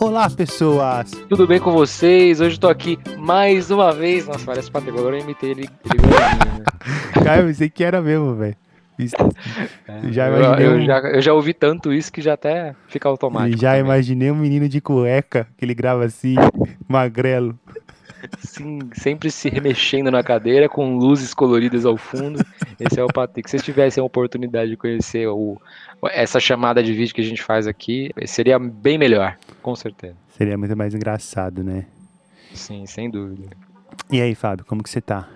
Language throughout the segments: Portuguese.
Olá, pessoas! Tudo bem com vocês? Hoje eu tô aqui mais uma vez. Nossa, parece Patrick, agora eu imitei ele, né? Cara, eu pensei que era mesmo, velho. Isso- Já eu, imaginei eu um- já, eu já ouvi tanto isso que já até fica automático. Já também. imaginei um menino de cueca, que ele grava assim, magrelo. Sim, sempre se remexendo na cadeira com luzes coloridas ao fundo. Esse é o Patrick. Se vocês tivessem a oportunidade de conhecer o, essa chamada de vídeo que a gente faz aqui, seria bem melhor, com certeza. Seria muito mais engraçado, né? Sim, sem dúvida. E aí, Fábio, como que você tá?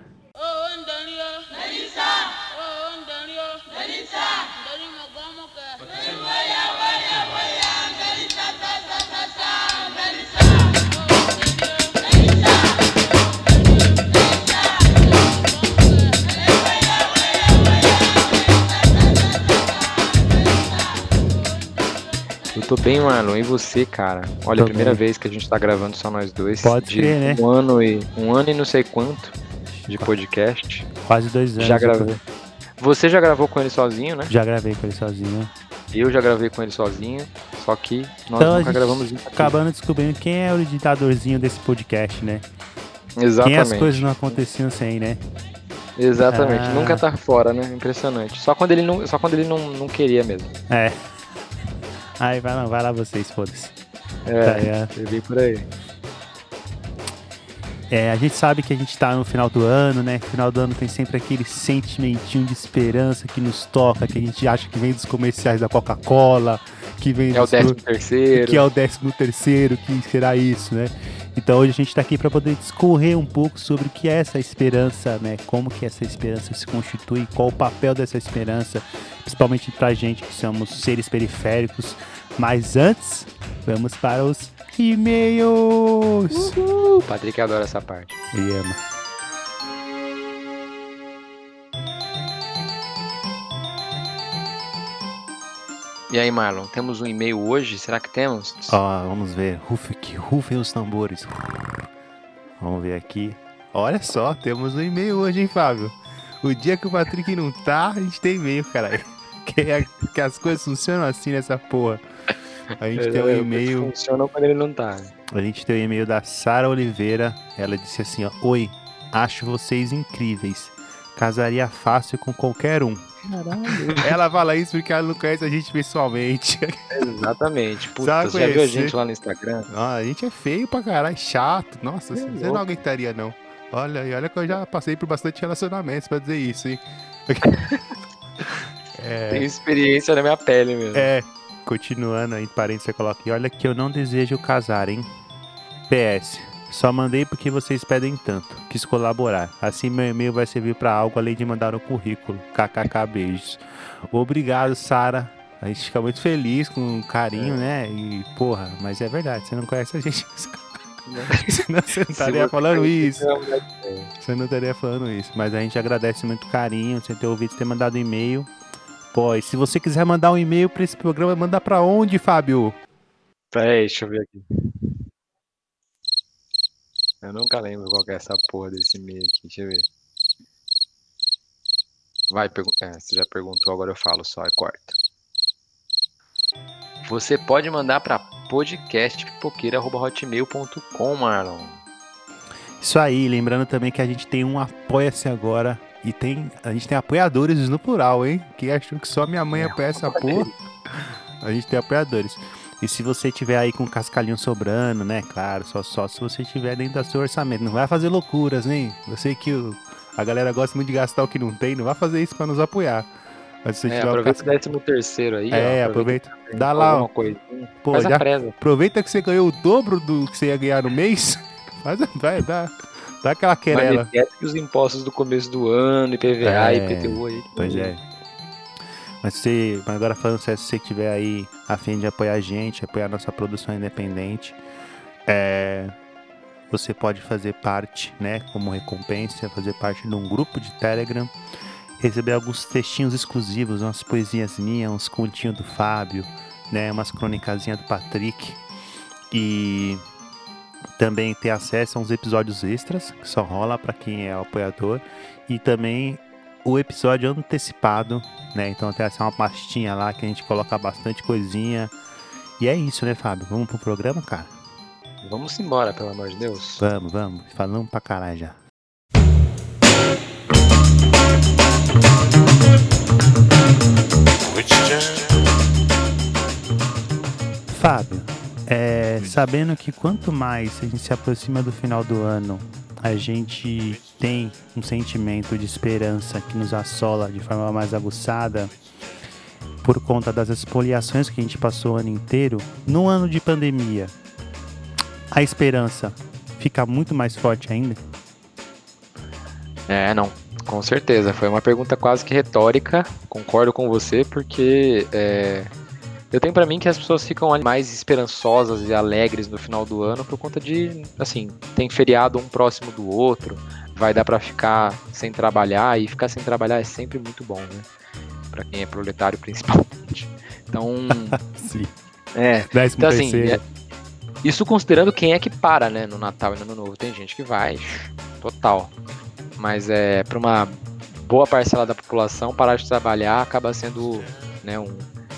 Tô bem, Marlon. E você, cara? Olha, Tô a primeira bem. vez que a gente tá gravando só nós dois. Pode de crer, né? Um ano e um ano e não sei quanto de podcast. Quase dois anos. Já gravei. Você já gravou com ele sozinho, né? Já gravei com ele sozinho. Eu já gravei com ele sozinho. Só que nós Então nunca gravamos junto. Acabando descobrindo quem é o editadorzinho desse podcast, né? Quem Exatamente. as coisas não aconteciam sem, né? Exatamente. Ah. Nunca tá fora, né? Impressionante. Só quando ele não, só quando ele não, não queria mesmo. É. Aí vai lá, vai lá vocês, foda-se. É, Tá eu vi por aí. É, a gente sabe que a gente tá no final do ano, né? Final do ano tem sempre aquele sentimentinho de esperança que nos toca, que a gente acha que vem dos comerciais da Coca-Cola, que vem É o décimo terceiro. que é o décimo terceiro, que será isso, né? Então hoje a gente está aqui para poder discorrer um pouco sobre o que é essa esperança, né? Como que essa esperança se constitui, qual o papel dessa esperança, principalmente pra gente que somos seres periféricos. Mas antes, vamos para os e-mails. O Patrick adora essa parte. E ama. E aí, Marlon, temos um e-mail hoje? Será que temos? Ó, vamos ver. Rufe, que rufem os tambores. Vamos ver aqui. Olha só, temos um e-mail hoje, hein, Fábio? O dia que o Patrick não tá, a gente tem e-mail, caralho. Que, é- que as coisas funcionam assim nessa porra. A gente tem um e-mail. Funciona quando ele não tá. A gente tem um e-mail da Sara Oliveira. Ela disse assim, ó. Oi, acho vocês incríveis. Casaria fácil com qualquer um. Ela fala isso porque ela não conhece a gente pessoalmente. Exatamente. Puta, você já viu a gente lá no Instagram? Ah, a gente é feio pra caralho, chato. Nossa, É você não aguentaria, não. Olha, e olha que eu já passei por bastante relacionamentos pra dizer isso, hein? Tem experiência na minha pele mesmo. É, continuando aí, em parênteses, você coloca aqui. Olha que eu não desejo casar, hein? PS. Só mandei porque vocês pedem tanto. Quis colaborar. Assim meu e-mail vai servir pra algo além de mandar um currículo. KKK beijos. Obrigado, Sara. A gente fica muito feliz com o carinho, né? E, porra, mas é verdade, você não conhece a gente. Senão você não estaria falando isso. é. Você não estaria falando isso. Mas a gente agradece muito o carinho, você ter ouvido, ter mandado e-mail. Pô, e se você quiser mandar um e-mail pra esse programa, manda pra onde, Fábio? Peraí, deixa eu ver aqui. Eu nunca lembro qual que é essa porra desse e-mail aqui. Deixa eu ver. Vai, é, você já perguntou, agora eu falo só, é corta. Você pode mandar pra podcastpipoqueira.hotmail.com, Marlon. Isso aí, lembrando também que a gente tem um Apoia-se agora. E tem. A gente tem apoiadores no plural, hein? Quem achou que só minha mãe É, apoia essa porra? A gente tem apoiadores. E se você tiver aí com cascalhinho sobrando, né? Claro, só, só se você tiver dentro do seu orçamento. Não vai fazer loucuras, hein? Eu sei que o- a galera gosta muito de gastar o que não tem, não vai fazer isso pra nos apoiar. Mas se você É, tiver um aproveita o décimo terceiro aí. É, ó, aproveita. também, Dá lá, alguma ó. coisinha. Pô, Faz já- a presa. Aproveita que você ganhou o dobro do que você ia ganhar no mês. Faz, vai, dá, dá aquela Mas querela. esquece que os impostos do começo do ano, IPVA, É, IPTU aí. Pois é. Mas se, agora falando sério, se você tiver aí a fim de apoiar a gente, apoiar a nossa produção independente, é, você pode fazer parte, né, como recompensa, fazer parte de um grupo de Telegram, receber alguns textinhos exclusivos, umas poesias minhas, uns continhos do Fábio, né, umas crônicazinhas do Patrick. E também ter acesso a uns episódios extras que só rola para quem é apoiador. E também o episódio antecipado, né? Então tem essa uma pastinha lá que a gente coloca bastante coisinha. E é isso, né, Fábio? Vamos pro programa, cara? Vamos embora, pelo amor de Deus. Vamos, vamos. Falamos pra caralho já. Fábio, é, sabendo que quanto mais a gente se aproxima do final do ano, a gente tem um sentimento de esperança que nos assola de forma mais aguçada por conta das expoliações que a gente passou o ano inteiro, no ano de pandemia, a esperança fica muito mais forte ainda? É, não. Com certeza. Foi uma pergunta quase que retórica. Concordo com você, porque é, eu tenho pra mim que as pessoas ficam mais esperançosas e alegres no final do ano por conta de, assim, tem feriado um próximo do outro, vai dar pra ficar sem trabalhar e ficar sem trabalhar é sempre muito bom, né? Pra quem é proletário principalmente. Então, Sim. é, Décimo então, assim, é- isso considerando quem é que para, né, no Natal e no Ano Novo. Tem gente que vai, total. Mas é para uma boa parcela da população parar de trabalhar acaba sendo, né, um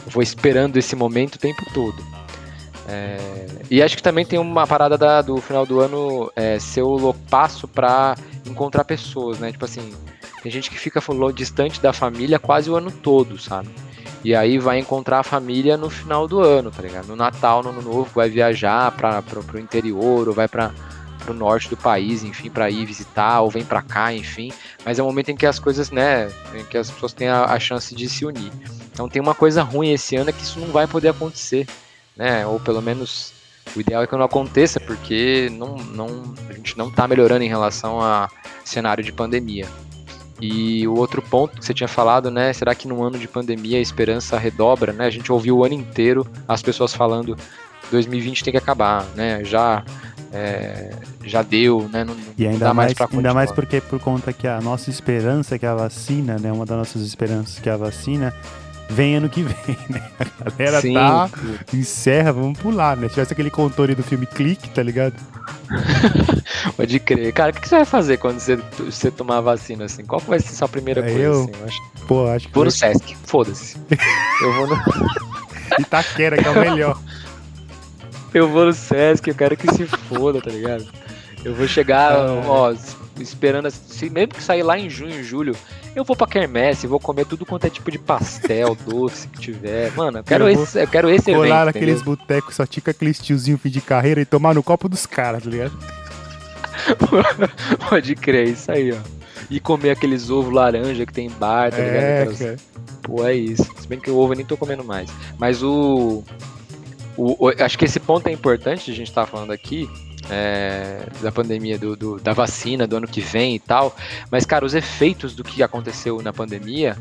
vou esperando esse momento o tempo todo. É, e acho que também tem uma parada da- do final do ano é, ser o passo para encontrar pessoas, né? Tipo assim, tem gente que fica distante da família quase o ano todo, sabe? E aí vai encontrar a família no final do ano, tá ligado? No Natal, no Ano Novo, vai viajar para pro interior, ou vai para pro norte do país, enfim, para ir visitar, ou vem para cá, enfim. Mas é um momento em que as coisas, né, em que as pessoas têm a, a chance de se unir. Então tem uma coisa ruim esse ano é que isso não vai poder acontecer, né? Ou pelo menos o ideal é que não aconteça, porque não, não, a gente não tá melhorando em relação a cenário de pandemia. E o outro ponto que você tinha falado, né? Será que num ano de pandemia a esperança redobra, né? A gente ouviu o ano inteiro as pessoas falando 2020 tem que acabar, né? Já é, já deu, né? Não, E ainda dá mais, mais, ainda mais porque por conta que a nossa esperança, que é a vacina, né? Uma das nossas esperanças, que é a vacina, vem ano que vem, né? A galera Sim, tá, encerra, vamos pular, né? Se tivesse aquele contorno do filme Clique, tá ligado? pode crer. Cara, o que que você vai fazer quando você, você tomar a vacina, assim? Qual vai ser a sua primeira É, coisa, eu- assim? Eu acho Pô, acho que Vou no Sesc, foda-se. Eu vou no, Itaquera, que é o melhor. eu vou no Sesc, eu quero que se foda, tá ligado? Eu vou chegar, Ah. ó, esperando, assim, se mesmo que sair lá em junho, julho, eu vou pra quermesse, vou comer tudo quanto é tipo de pastel, doce que tiver. Mano, eu quero Eu esse, eu quero esse Colar evento, entendeu? botecos, só tica aqueles tiozinho fim de carreira e tomar no copo dos caras, tá ligado? Pode crer, isso aí, ó. E comer aqueles ovos laranja que tem em bar, tá ligado? É, Aquelas-. Pô, é isso. Se bem que o ovo eu nem tô comendo mais. Mas o. o- o- acho que esse ponto é importante, a gente tá falando aqui. É, da pandemia, do, do- da vacina, do ano que vem e tal. Mas, cara, os efeitos do que aconteceu na pandemia,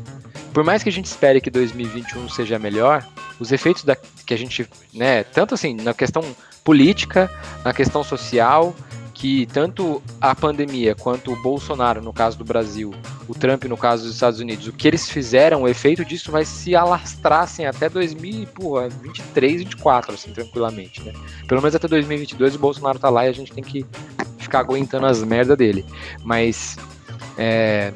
por mais que a gente espere que 2021 seja melhor, os efeitos da, que a gente, né, tanto assim, na questão política, na questão social, que tanto a pandemia quanto o Bolsonaro, no caso do Brasil, o Trump, no caso dos Estados Unidos, o que eles fizeram, o efeito disso vai se alastrar assim, até 2023, 2024, assim, tranquilamente, né? Pelo menos até 2022 o Bolsonaro tá lá e a gente tem que ficar aguentando as merdas dele. Mas é,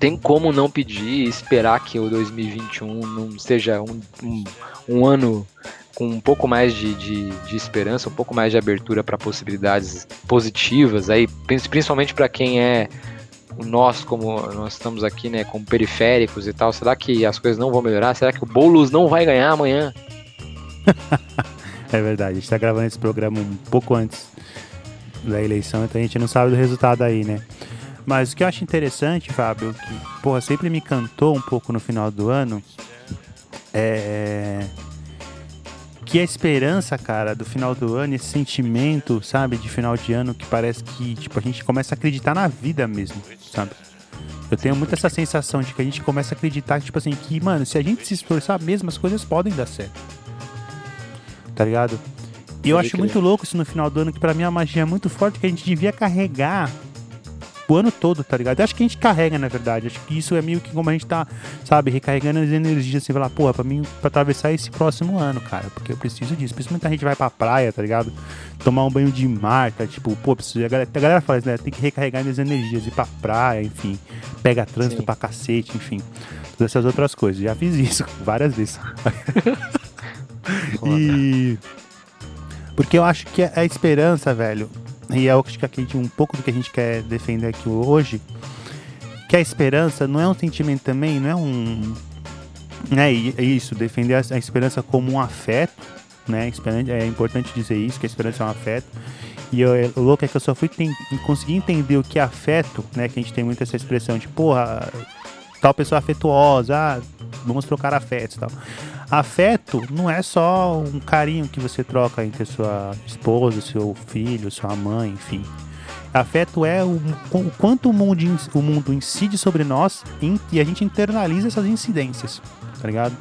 tem como não pedir e esperar que o 2021 não seja um, um, um ano com um pouco mais de, de, de esperança, um pouco mais de abertura para possibilidades positivas, aí, prin- principalmente para quem é nós, como nós estamos aqui, né, como periféricos e tal, será que as coisas não vão melhorar? Será que o Boulos não vai ganhar amanhã? É verdade, a gente tá gravando esse programa um pouco antes da eleição, então a gente não sabe do resultado aí, né? Mas o que eu acho interessante, Fábio, que, porra, sempre me cantou um pouco no final do ano, é que a esperança, cara, do final do ano, esse sentimento, sabe, de final de ano que parece que, tipo, a gente começa a acreditar na vida mesmo, sabe? Eu tenho muito essa sensação de que a gente começa a acreditar, tipo assim, que, mano, se a gente se esforçar mesmo, as coisas podem dar certo. Tá ligado? E eu acho muito louco isso no final do ano, que pra mim é uma magia muito forte que a gente devia carregar o ano todo, tá ligado? Eu acho que a gente carrega, na verdade. Acho que isso é meio que como a gente tá, sabe, recarregando as energias, assim, falar, porra, pra mim, pra atravessar esse próximo ano, cara, porque eu preciso disso. Principalmente a gente vai pra praia, tá ligado? Tomar um banho de mar, tá? Tipo, pô, preciso. A galera, a galera fala isso, né? Tem que recarregar minhas energias, ir pra praia, enfim. Pega trânsito Sim. pra cacete, enfim. Todas essas outras coisas. Já fiz isso várias vezes. E. Porque eu acho que a esperança, velho, e é o que a gente, um pouco do que a gente quer defender aqui hoje, que a esperança não é um sentimento também, não é um. Né, é isso, defender a, a esperança como um afeto, né? É importante dizer isso, que a esperança é um afeto. E eu, o louco é que eu só fui ten- conseguir entender o que é afeto, né? Que a gente tem muito essa expressão de, porra, tal pessoa afetuosa, ah, vamos trocar afetos e tal. Afeto não é só um carinho que você troca entre sua esposa, seu filho, sua mãe, enfim. Afeto é o, quanto o mundo, o mundo incide sobre nós e a gente internaliza essas incidências, tá ligado?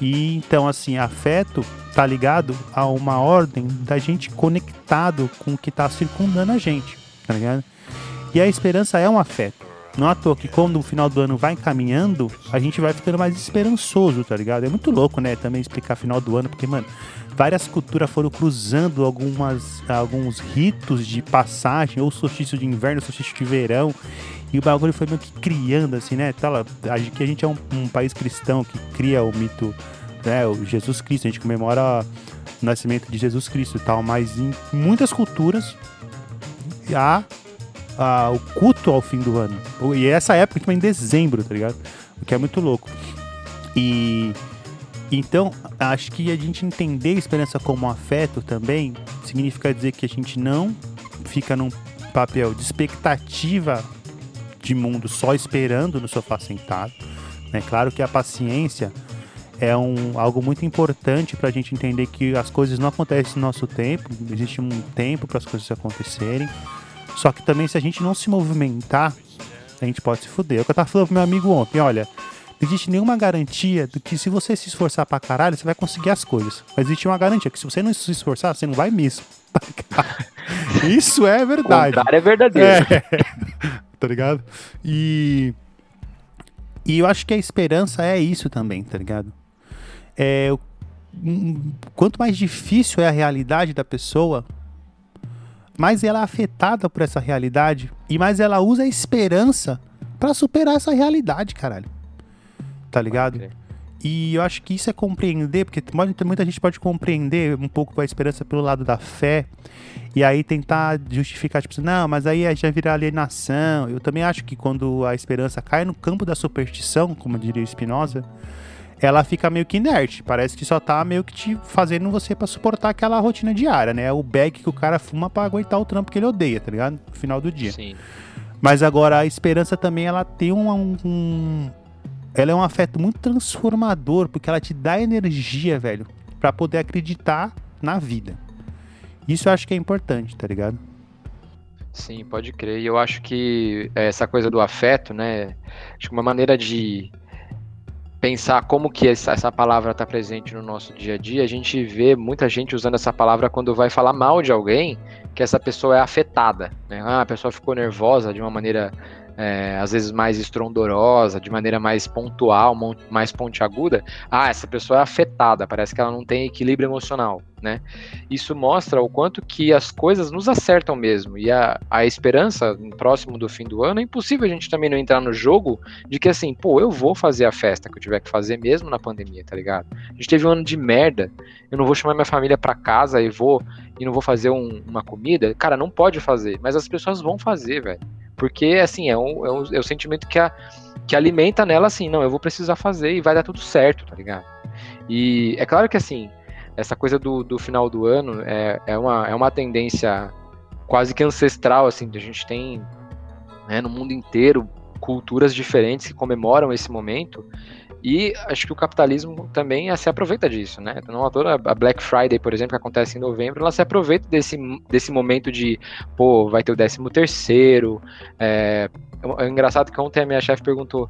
E então, assim, afeto tá ligado a uma ordem da gente conectado com o que tá circundando a gente, tá ligado? E a esperança é um afeto. Não à toa que quando o final do ano vai caminhando, a gente vai ficando mais esperançoso, tá ligado? É muito louco, né? Também explicar final do ano, porque, mano, várias culturas foram cruzando algumas, alguns ritos de passagem, ou solstício de inverno, solstício de verão, e o bagulho foi meio que criando, assim, né? Tá que a gente é um, um país cristão que cria o mito, né? O Jesus Cristo, a gente comemora o nascimento de Jesus Cristo e tal, mas em muitas culturas há ah, o culto ao fim do ano. E essa época tipo, em dezembro, tá ligado? O que é muito louco. E então, acho que a gente entender a esperança como afeto também significa dizer que a gente não fica num papel de expectativa de mundo só esperando no sofá sentado. É claro que a paciência é um, algo muito importante para a gente entender que as coisas não acontecem no nosso tempo, existe um tempo para as coisas acontecerem. Só que também se a gente não se movimentar, a gente pode se fuder. É o que eu tava falando pro meu amigo ontem, olha, não existe nenhuma garantia do que se você se esforçar pra caralho, você vai conseguir as coisas. Mas existe uma garantia que se você não se esforçar, você não vai mesmo. Isso é O verdade. contrário é verdadeiro. É, tá ligado? E. E eu acho que a esperança é isso também, tá ligado? É, o- quanto mais difícil é a realidade da pessoa, mais ela é afetada por essa realidade e mais ela usa a esperança pra superar essa realidade, caralho. Tá ligado? E eu acho que isso é compreender, porque muita gente pode compreender um pouco a esperança pelo lado da fé, e aí tentar justificar, tipo, assim, não, mas aí já vira alienação. Eu também acho que quando a esperança cai no campo da superstição, como diria o Spinoza, ela fica meio que inerte. Parece que só tá meio que te fazendo você pra suportar aquela rotina diária, né? É o bag que o cara fuma pra aguentar o trampo que ele odeia, tá ligado? No final do dia. Sim. Mas agora a esperança também ela tem um, um- ela é um afeto muito transformador porque ela te dá energia, velho, Pra poder acreditar na vida. Isso eu acho que é importante, tá ligado? Sim, pode crer. E eu acho que essa coisa do afeto, né? Acho que uma maneira de pensar como que essa, palavra está presente no nosso dia a dia, a gente vê muita gente usando essa palavra quando vai falar mal de alguém, que essa pessoa é afetada. Né? Ah, a pessoa ficou nervosa de uma maneira é, às vezes mais estrondorosa, de maneira mais pontual, mais pontiaguda. Ah, essa pessoa é afetada, parece que ela não tem equilíbrio emocional, né? Isso mostra o quanto que as coisas nos acertam mesmo. E a, a esperança, próximo do fim do ano, é impossível a gente também não entrar no jogo de que assim, pô, eu vou fazer a festa que eu tiver que fazer mesmo na pandemia, tá ligado? A gente teve um ano de merda, eu não vou chamar minha família pra casa e vou e não vou fazer um- uma comida. Cara, não pode fazer, mas as pessoas vão fazer, velho. Porque, assim, é um, é um, é um sentimento que, a, que alimenta nela, assim, não, eu vou precisar fazer e vai dar tudo certo, tá ligado? E é claro que, assim, essa coisa do, do final do ano é, é, uma, é uma tendência quase que ancestral, assim, que a gente tem né, no mundo inteiro culturas diferentes que comemoram esse momento. E acho que o capitalismo também eh, se aproveita disso, né? Toa, a Black Friday, por exemplo, que acontece em novembro, ela se aproveita desse, desse momento de, pô, vai ter o 13 terceiro. É, é engraçado que ontem a minha chefe perguntou,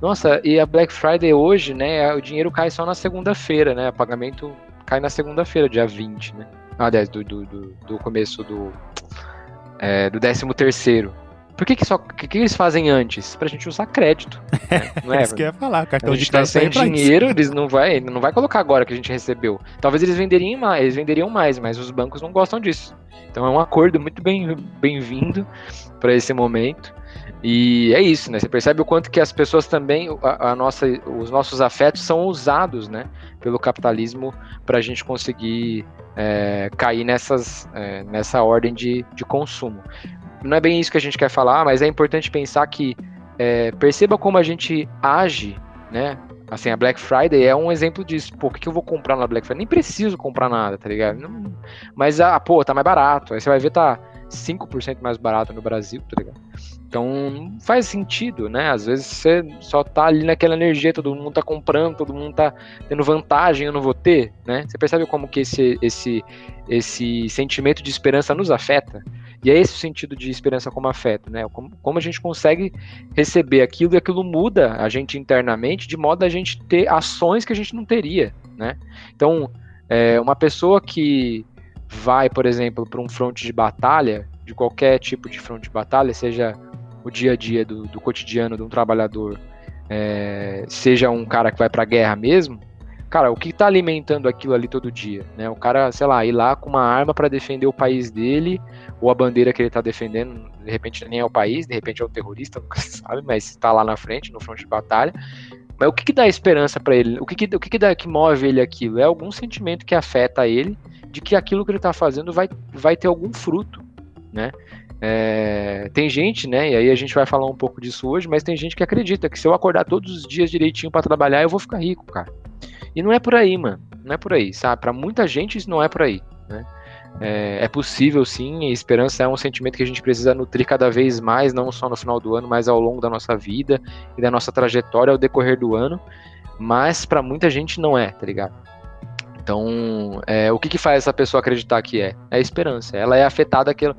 nossa, e a Black Friday hoje, né? O dinheiro cai só na segunda-feira, né? O pagamento cai na segunda-feira, dia 20, né? Ah, aliás, do, do, do, do começo do, é, do 13 terceiro. Por que, que só. Que, que eles fazem antes? Pra gente usar crédito. né? Não é? Isso que eu ia falar, cartão de gente tá crédito sem isso. dinheiro, eles não vai, não vai colocar agora que a gente recebeu. Talvez eles venderiam mais, eles venderiam mais, mas os bancos não gostam disso. Então é um acordo muito bem bem-vindo para esse momento. E é isso, né? Você percebe o quanto que as pessoas também, a, a nossa, os nossos afetos são usados, né, pelo capitalismo para a gente conseguir é, cair nessas, é, nessa ordem de, de consumo. Não é bem isso que a gente quer falar, mas é importante pensar que é, perceba como a gente age, né? Assim, a Black Friday é um exemplo disso. Pô, o que, eu vou comprar na Black Friday? Nem preciso comprar nada, tá ligado? Não- mas, ah, pô, tá mais barato. Aí você vai ver, tá 5% mais barato no Brasil, tá ligado? Então, faz sentido, né? Às vezes você só tá ali naquela energia, todo mundo tá comprando, todo mundo tá tendo vantagem, eu não vou ter, né? Você percebe como que esse, esse, esse sentimento de esperança nos afeta? E é esse o sentido de esperança como afeta, né? Como, como a gente consegue receber aquilo e aquilo muda a gente internamente de modo a gente ter ações que a gente não teria, né? Então, é, uma pessoa que vai, por exemplo, para um fronte de batalha, de qualquer tipo de fronte de batalha, seja o dia a dia do, do cotidiano de um trabalhador, é, seja um cara que vai para a guerra mesmo, cara, o que está alimentando aquilo ali todo dia, né? O cara, sei lá, ir lá com uma arma para defender o país dele ou a bandeira que ele está defendendo, de repente nem é o país, de repente é o terrorista, nunca se sabe, mas está lá na frente, no fronte de batalha. Mas o que, que dá esperança para ele? O que, que, o que, que, dá, que move ele aquilo? É algum sentimento que afeta ele de que aquilo que ele está fazendo vai, vai ter algum fruto, né? É, tem gente, né? E aí a gente vai falar um pouco disso hoje, mas tem gente que acredita que se eu acordar todos os dias direitinho para trabalhar, eu vou ficar rico, cara. E não é por aí, mano. Não é por aí, sabe? Para muita gente isso não é por aí, né? É, é, possível sim, e esperança é um sentimento que a gente precisa nutrir cada vez mais, não só no final do ano, mas ao longo da nossa vida e da nossa trajetória ao decorrer do ano. Mas para muita gente não é, tá ligado? Então, é, o que, que faz essa pessoa acreditar que é? É a esperança. Ela é afetada pelo,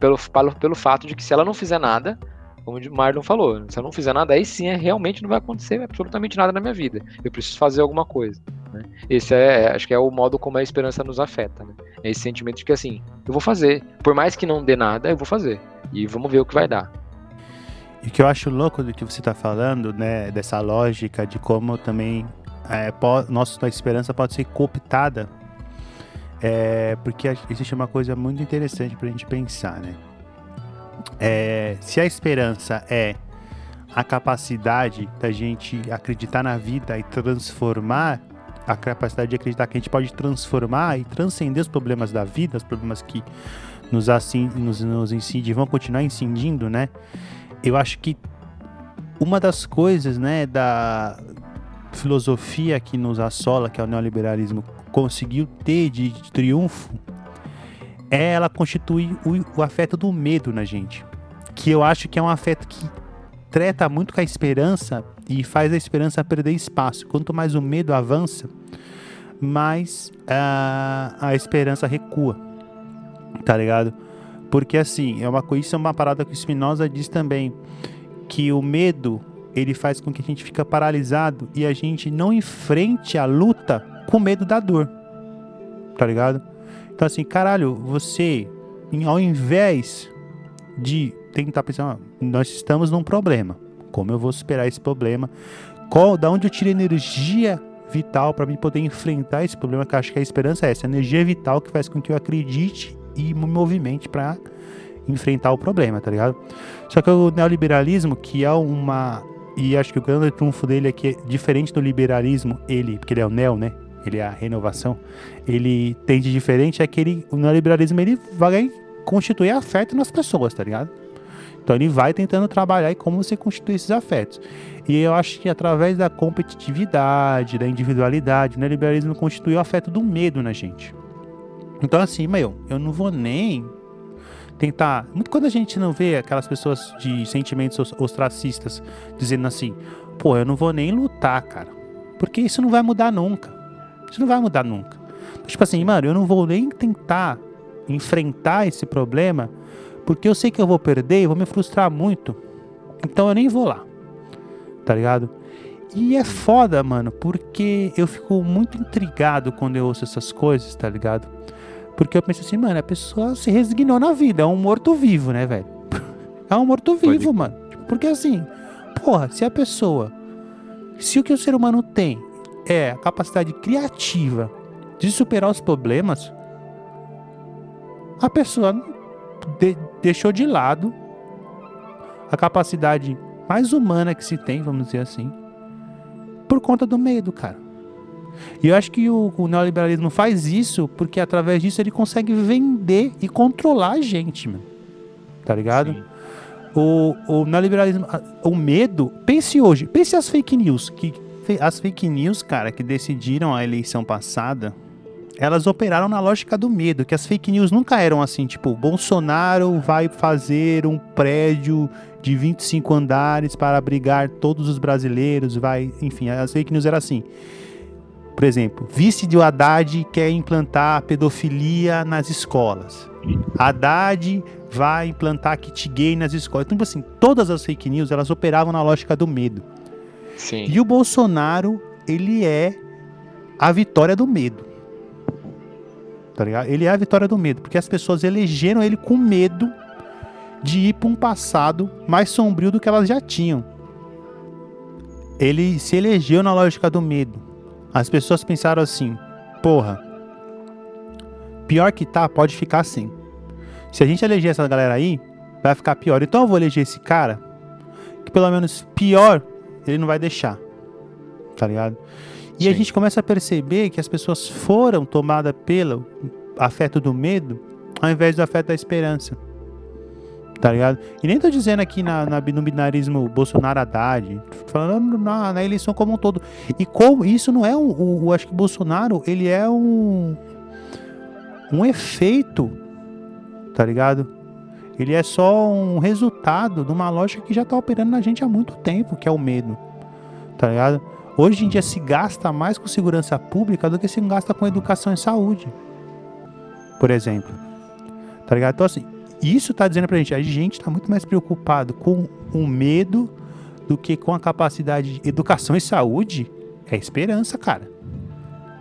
pelo, pelo fato de que se ela não fizer nada, como o Marlon falou, se eu não fizer nada, aí sim é, realmente não vai acontecer absolutamente nada na minha vida. Eu preciso fazer alguma coisa. Né? Esse é, acho que é o modo como a esperança nos afeta. Né? É esse sentimento de que assim, eu vou fazer. Por mais que não dê nada, eu vou fazer. E vamos ver o que vai dar. E o que eu acho louco do que você está falando, né, dessa lógica de como também é, nossa esperança pode ser cooptada, é, porque existe uma coisa muito interessante para a gente pensar, né? É, se a esperança é a capacidade da gente acreditar na vida e transformar, a capacidade de acreditar que a gente pode transformar e transcender os problemas da vida, os problemas que nos, assim, nos, nos vão continuar incidindo, né? Eu acho que uma das coisas, né, da filosofia que nos assola, que é o neoliberalismo, conseguiu ter de, de triunfo, ela constituir o, o, afeto do medo na gente. Que eu acho que é um afeto que trata muito com a esperança e faz a esperança perder espaço. Quanto mais o medo avança, mais a, a esperança recua. Tá ligado? Porque assim, é uma coisa, é uma parada que o Spinoza diz também, que o medo ele faz com que a gente fica paralisado e a gente não enfrente a luta com medo da dor. Tá ligado? Então assim, caralho, você ao invés de tentar pensar, nós estamos num problema. Como eu vou superar esse problema? Qual, da onde eu tiro energia vital para mim poder enfrentar esse problema? Que eu acho que a esperança é essa, energia vital que faz com que eu acredite e me movimente para enfrentar o problema, tá ligado? Só que o neoliberalismo, que é uma e acho que o grande trunfo dele é que diferente do liberalismo, ele, porque ele é o neo, né? Ele é a renovação. Ele tem de diferente é que ele, o neoliberalismo ele vai constituir afeto nas pessoas, tá ligado? Então ele vai tentando trabalhar em como você constitui esses afetos. E eu acho que através da competitividade, da individualidade, o neoliberalismo constitui o afeto do medo na gente. Então assim, meu, eu não vou nem tentar. Muito quando a gente não vê aquelas pessoas de sentimentos ostracistas dizendo assim, pô, eu não vou nem lutar, cara. Porque isso não vai mudar nunca. Isso não vai mudar nunca. Tipo assim, mano, eu não vou nem tentar enfrentar esse problema, porque eu sei que eu vou perder e vou me frustrar muito. Então eu nem vou lá. Tá ligado? E é foda, mano, porque eu fico muito intrigado quando eu ouço essas coisas, tá ligado? Porque eu penso assim, mano, a pessoa se resignou na vida, é um morto-vivo, né, velho? É um morto-vivo, mano. Porque assim, porra, se a pessoa. Se o que o ser humano tem é a capacidade criativa de superar os problemas, a pessoa de- deixou de lado a capacidade mais humana que se tem, vamos dizer assim, por conta do medo, cara. E eu acho que o, o neoliberalismo faz isso porque através disso ele consegue vender e controlar a gente, mano. Tá ligado? Sim. O, o neoliberalismo, o medo, pense hoje, pense as fake news, que as fake news, cara, que decidiram a eleição passada, elas operaram na lógica do medo, que as fake news nunca eram assim, tipo, Bolsonaro vai fazer um prédio de 25 andares para abrigar todos os brasileiros, vai, enfim, as fake news eram assim. Por exemplo, vice de Haddad quer implantar pedofilia nas escolas. Haddad vai implantar kit gay nas escolas. Então, tipo assim, todas as fake news, elas operavam na lógica do medo. Sim. E o Bolsonaro, ele é a vitória do medo. Tá ligado? Ele é a vitória do medo, porque as pessoas elegeram ele com medo de ir para um passado mais sombrio do que elas já tinham. Ele se elegeu na lógica do medo. As pessoas pensaram assim: porra, pior que tá, pode ficar assim. Se a gente eleger essa galera aí, vai ficar pior. Então eu vou eleger esse cara, que pelo menos pior ele não vai deixar. Tá ligado? E a Sim. gente começa a perceber que as pessoas foram tomadas pelo afeto do medo ao invés do afeto da esperança. Tá ligado? E nem tô dizendo aqui na, na- no binarismo Bolsonaro Haddad, tô falando na, na eleição como um todo. E como isso não é um. Acho que Bolsonaro, ele é um. Um efeito, tá ligado? Ele é só um resultado de uma lógica que já tá operando na gente há muito tempo, que é o medo. Tá ligado? Hoje em dia se gasta mais com segurança pública do que se gasta com educação e saúde. Por exemplo. Tá ligado? Então, assim, isso tá dizendo pra gente, a gente tá muito mais preocupado com o medo do que com a capacidade de educação e saúde. É esperança, cara.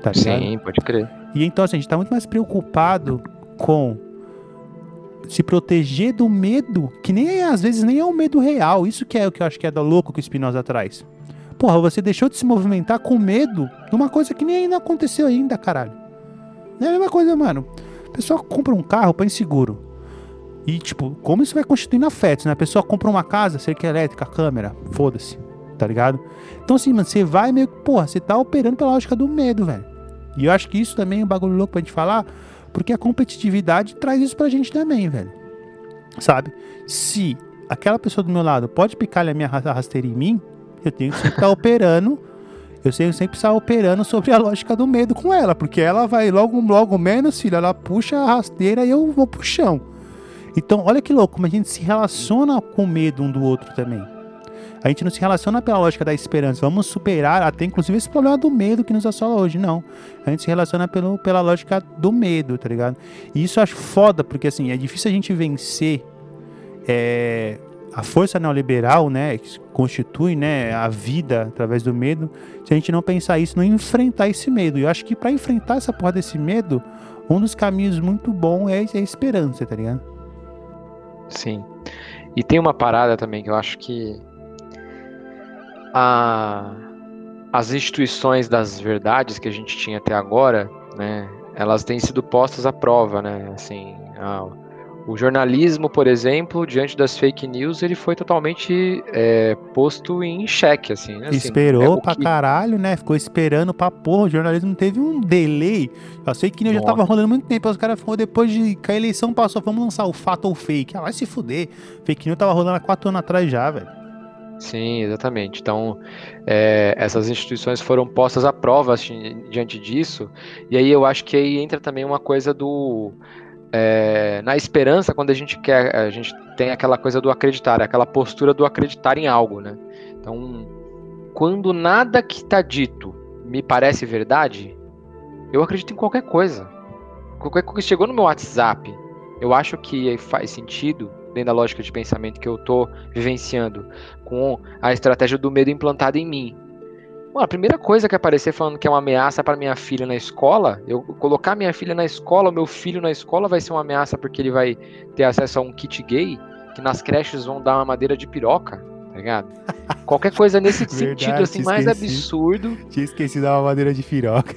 Tá ligado? Sim, pode crer. E então, assim, a gente tá muito mais preocupado com se proteger do medo, que nem é, às vezes nem é um medo real. Isso que é o que eu acho que é da louco que o Spinoza traz. Porra, você deixou de se movimentar com medo de uma coisa que nem ainda aconteceu ainda, caralho. É a mesma coisa, mano. A pessoa compra um carro, põe seguro. E, tipo, como isso vai constituindo afetos, né? A pessoa compra uma casa, cerca elétrica, câmera, foda-se, tá ligado? Então, assim, mano, você vai meio que, porra, você tá operando pela lógica do medo, velho. E eu acho que isso também é um bagulho louco pra gente falar, porque a competitividade traz isso pra gente também, velho. Sabe? Se aquela pessoa do meu lado pode picar a minha ra- rasteira em mim, eu tenho que estar operando. Eu tenho que sempre estar operando sobre a lógica do medo com ela, porque ela vai logo, logo menos, filho, ela puxa a rasteira e eu vou pro chão. Então, olha que louco, como a gente se relaciona com medo um do outro também. A gente não se relaciona pela lógica da esperança. Vamos superar até inclusive esse problema do medo que nos assola hoje. Não. A gente se relaciona pelo, pela lógica do medo, tá ligado? E isso eu acho foda, porque assim, é difícil a gente vencer é, a força neoliberal, né? Que constitui né, a vida através do medo, se a gente não pensar isso, não enfrentar esse medo. E eu acho que para enfrentar essa porra desse medo, um dos caminhos muito bom é, é a esperança, tá ligado? Sim. E tem uma parada também que eu acho que a- as instituições das verdades que a gente tinha até agora, né, elas têm sido postas à prova, né? Assim, a- o jornalismo, por exemplo, diante das fake news, ele foi totalmente é, posto em xeque, assim. né? Assim, Esperou é pra que- caralho, né? Ficou esperando pra porra. O jornalismo teve um delay. Sei que eu já tava rolando muito tempo. Os caras falaram depois de que a eleição passou, vamos lançar o fato ou fake. Ah, vai se fuder. Fake news tava rolando há quatro anos atrás já, velho. Sim, exatamente. Então, é, essas instituições foram postas à prova assim, diante disso, e aí eu acho que aí entra também uma coisa do. é, na esperança, quando a gente quer, a gente tem aquela coisa do acreditar, aquela postura do acreditar em algo, né? Então, quando nada que está dito me parece verdade, eu acredito em qualquer coisa. Qualquer coisa que chegou no meu WhatsApp, eu acho que faz sentido, dentro da lógica de pensamento que eu tô vivenciando, com a estratégia do medo implantada em mim. Mano, a primeira coisa que aparecer falando que é uma ameaça para minha filha na escola, eu colocar minha filha na escola, meu filho na escola vai ser uma ameaça porque ele vai ter acesso a um kit gay, que nas creches vão dar uma madeira de piroca, tá ligado? Qualquer coisa nesse Verdade, sentido, assim, mais esqueci. absurdo. Tinha esquecido da madeira de piroca.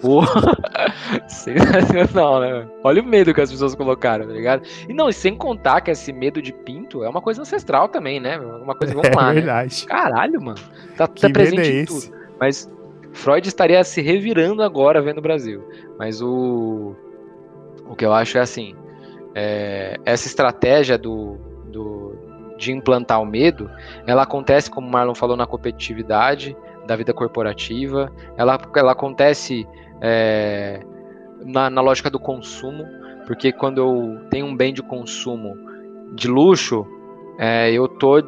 Pô, sensacional, né? Olha o medo que as pessoas colocaram, tá ligado? E não, e sem contar que esse medo de pinto é uma coisa ancestral também, né? Uma coisa, vamos é lá, né? verdade. Caralho, mano. Tá, tá presente é em esse? tudo. Mas Freud estaria se revirando agora vendo o Brasil. Mas o, o que eu acho é assim: é, essa estratégia do, do, de implantar o medo, ela acontece, como o Marlon falou, na competitividade da vida corporativa, ela, ela acontece é, na, na lógica do consumo, porque quando eu tenho um bem de consumo de luxo, é, eu tô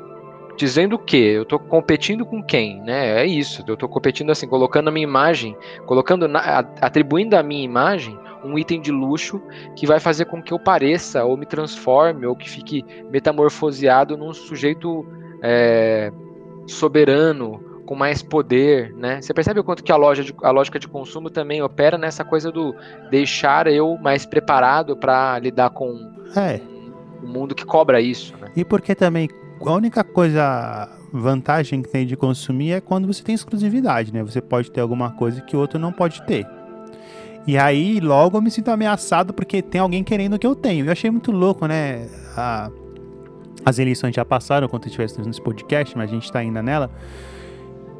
dizendo o quê? Eu tô competindo com quem, né? É isso. Eu tô competindo assim, colocando a minha imagem, colocando, na- atribuindo à minha imagem um item de luxo que vai fazer com que eu pareça ou me transforme ou que fique metamorfoseado num sujeito é, soberano com mais poder, né? Você percebe o quanto que a, loja de- a lógica de consumo também opera nessa coisa do deixar eu mais preparado para lidar com É. um mundo que cobra isso, né? E porque também a única coisa vantagem que tem de consumir é quando você tem exclusividade, né? Você pode ter alguma coisa que o outro não pode ter. E aí logo eu me sinto ameaçado porque tem alguém querendo o que eu tenho. Eu achei muito louco, né? A- as eleições já passaram quando estivesse nesse podcast, mas a gente tá ainda nela.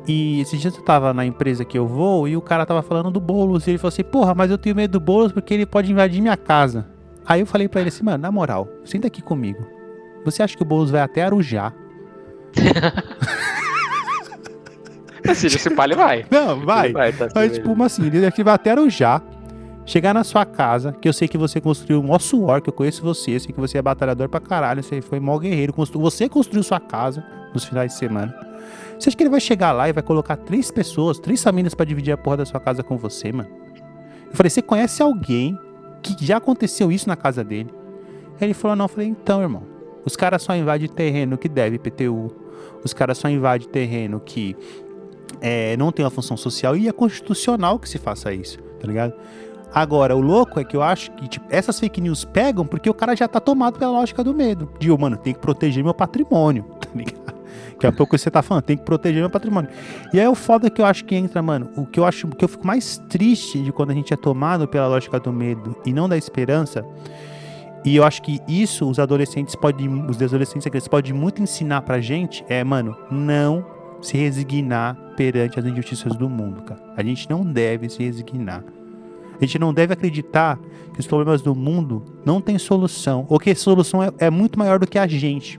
E esses dias eu tava na empresa que eu vou e o cara tava falando do Boulos. E ele falou assim: Porra, mas eu tenho medo do Boulos porque ele pode invadir minha casa. Aí eu falei pra ele assim: Mano, na moral, senta aqui comigo. Você acha que o Boulos vai até Arujá? Assim, se ele vai. Não, vai. Ele vai, tá Mas, certo. tipo, assim, ele daqui vai até Arujá, chegar na sua casa, que eu sei que você construiu o maior suor, que eu conheço você, sei que você é batalhador pra caralho, você foi mó guerreiro, constru- você construiu sua casa nos finais de semana. Você acha que ele vai chegar lá e vai colocar três pessoas, três famílias pra dividir a porra da sua casa com você, mano? Eu falei, você conhece alguém que já aconteceu isso na casa dele? Ele falou, não, eu falei, então, irmão, os caras só invadem terreno que deve PTU, os caras só invadem terreno que é, não tem uma função social e é constitucional que se faça isso, tá ligado? Agora, o louco é que eu acho que tipo, essas fake news pegam porque o cara já tá tomado pela lógica do medo. De, mano, tem que proteger meu patrimônio, tá ligado? É um pouco você tá falando, tem que proteger meu patrimônio. E aí o foda que eu acho que entra, mano, o que eu acho, que eu fico mais triste de quando a gente é tomado pela lógica do medo e não da esperança, e eu acho que isso os adolescentes podem, os adolescentes eles podem muito ensinar pra gente, é, mano, não se resignar perante as injustiças do mundo, cara. A gente não deve se resignar. A gente não deve acreditar que os problemas do mundo não têm solução, ou que a solução é, é muito maior do que a gente,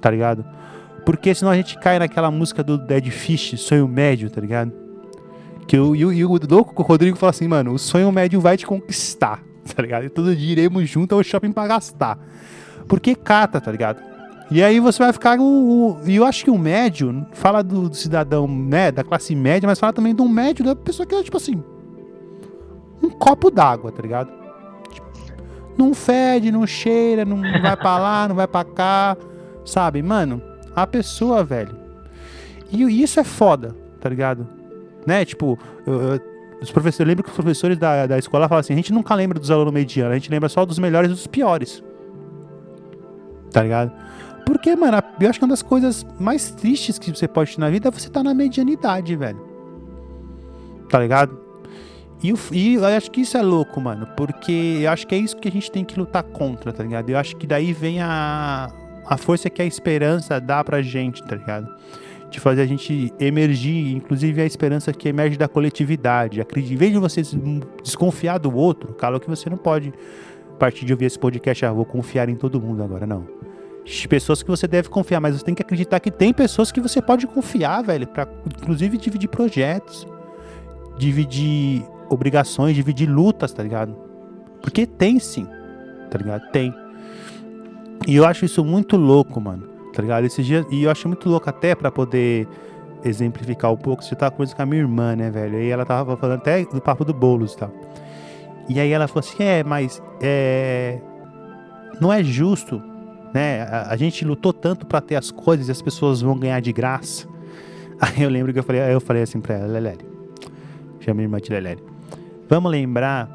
tá ligado? Porque senão a gente cai naquela música do Dead Fish, Sonho Médio, tá ligado? Que o, e, o, o louco o Rodrigo fala assim, mano, o sonho médio vai te conquistar, tá ligado? E todo dia iremos junto ao shopping pra gastar. Porque cata, tá ligado? E aí você vai ficar. O- e eu acho que o médio fala do, do cidadão, né, da classe média, mas fala também do médio da pessoa que é, tipo assim. Um copo d'água, tá ligado? Tipo, não fede, não cheira, não vai pra lá, não vai pra cá, sabe? Mano, a pessoa, velho. E isso é foda, tá ligado? Né? Tipo, eu- eu- os professores, eu lembro que os professores da, da escola falam assim: a gente nunca lembra dos alunos medianos, a gente lembra só dos melhores e dos piores. Tá ligado? Porque, mano, eu acho que uma das coisas mais tristes que você pode ter na vida é você estar na medianidade, velho. Tá ligado? E, f- e eu acho que isso é louco, mano. Porque eu acho que é isso que a gente tem que lutar contra, tá ligado? Eu acho que daí vem a, a força que a esperança dá pra gente, tá ligado? De fazer a gente emergir, inclusive a esperança que emerge da coletividade. Acredite, em vez de você des- desconfiar do outro, claro que você não pode, a partir de ouvir esse podcast, ah, vou confiar em todo mundo agora, não. Pessoas que você deve confiar, mas você tem que acreditar que tem pessoas que você pode confiar, velho, pra inclusive dividir projetos, dividir obrigações, dividir lutas, tá ligado? Porque tem sim, tá ligado? Tem. E eu acho isso muito louco, mano, tá ligado? Esses dias, e eu acho muito louco até pra poder exemplificar um pouco, você tava conversando com a minha irmã, né, velho? E ela tava falando até do papo do Boulos e tal. E aí ela falou assim, é, mas é... Não é justo né? A, a gente lutou tanto pra ter as coisas e as pessoas vão ganhar de graça. Aí eu lembro que eu falei, eu falei assim pra ela, Lelele, chamei minha irmã de Lelele. Vamos lembrar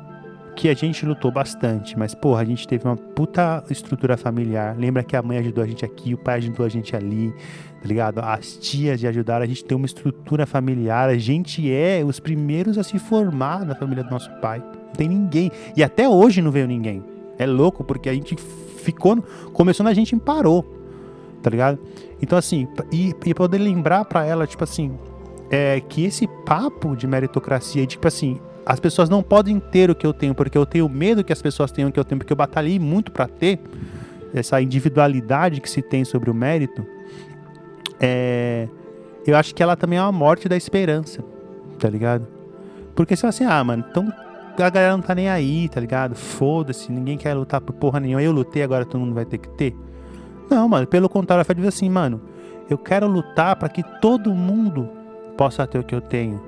que a gente lutou bastante, mas, porra, a gente teve uma puta estrutura familiar. Lembra que a mãe ajudou a gente aqui, o pai ajudou a gente ali, tá ligado? As tias ajudaram, a gente tem uma estrutura familiar, a gente é os primeiros a se formar na família do nosso pai. Não tem ninguém. E até hoje não veio ninguém. É louco, porque a gente ficou. Começou na gente e parou. Tá ligado? Então, assim, e, e poder lembrar pra ela, tipo assim, é que esse papo de meritocracia, tipo assim, as pessoas não podem ter o que eu tenho, porque eu tenho medo que as pessoas tenham o que eu tenho, porque eu batalhei muito para ter essa individualidade que se tem sobre o mérito. É, eu acho que ela também é uma morte da esperança, tá ligado? Porque se assim, ah, mano, então a galera não tá nem aí, tá ligado? Foda-se, ninguém quer lutar por porra nenhuma. Eu lutei, agora todo mundo vai ter que ter. Não, mano, pelo contrário, ela diz assim, mano, eu quero lutar para que todo mundo possa ter o que eu tenho,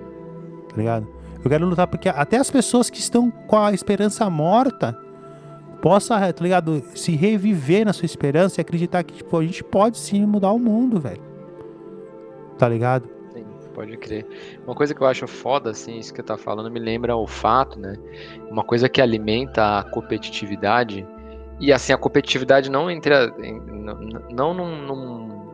tá ligado? Eu quero lutar porque até as pessoas que estão com a esperança morta possa, tá ligado, se reviver na sua esperança e acreditar que tipo, a gente pode sim mudar o mundo, velho. Tá ligado? Sim, pode crer. Uma coisa que eu acho foda, assim, isso que tá falando, me lembra o fato, né? Uma coisa que alimenta a competitividade, e assim, a competitividade não entra. Não num, num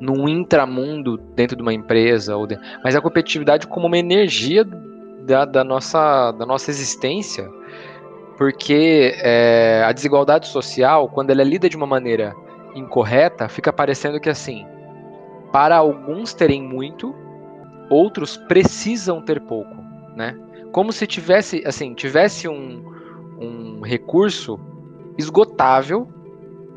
num intramundo dentro de uma empresa, ou de, mas a competitividade como uma energia da, da nossa, da nossa existência, porque é, a desigualdade social, quando ela é lida de uma maneira incorreta, fica parecendo que assim, para alguns terem muito, outros precisam ter pouco, né? Como se tivesse, assim, tivesse um, um recurso esgotável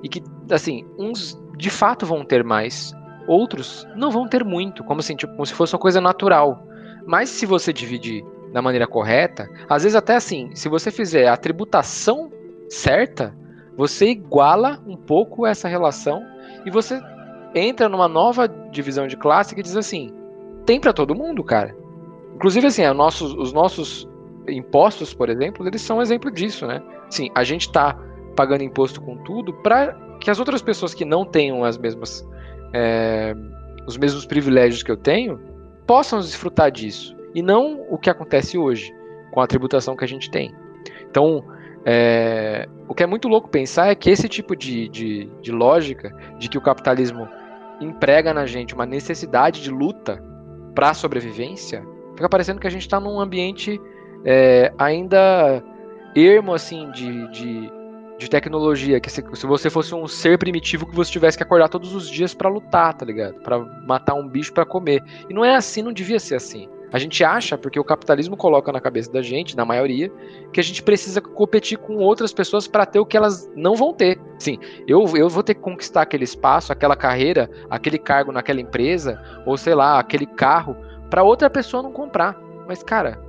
e que, assim, uns de fato vão ter mais Outros não vão ter muito, como assim, tipo, como se fosse uma coisa natural. Mas se você dividir da maneira correta, às vezes até assim, se você fizer a tributação certa, você iguala um pouco essa relação e você entra numa nova divisão de classe que diz assim: tem para todo mundo, cara. Inclusive assim, os nossos, os nossos impostos, por exemplo, eles são um exemplo disso, né? Sim, a gente está pagando imposto com tudo para que as outras pessoas que não tenham as mesmas é, os mesmos privilégios que eu tenho, possam desfrutar disso. E não o que acontece hoje, com a tributação que a gente tem. Então, é, o que é muito louco pensar é que esse tipo de, de, de lógica, de que o capitalismo emprega na gente uma necessidade de luta para a sobrevivência, fica parecendo que a gente está num ambiente é, ainda ermo assim de, de de tecnologia, que se, se, você fosse um ser primitivo que você tivesse que acordar todos os dias para lutar, tá ligado? Para matar um bicho para comer. E não é assim, não devia ser assim. A gente acha, porque o capitalismo coloca na cabeça da gente, na maioria, que a gente precisa competir com outras pessoas para ter o que elas não vão ter. Sim, eu, eu vou ter que conquistar aquele espaço, aquela carreira, aquele cargo naquela empresa, ou sei lá, aquele carro, para outra pessoa não comprar. Mas, cara,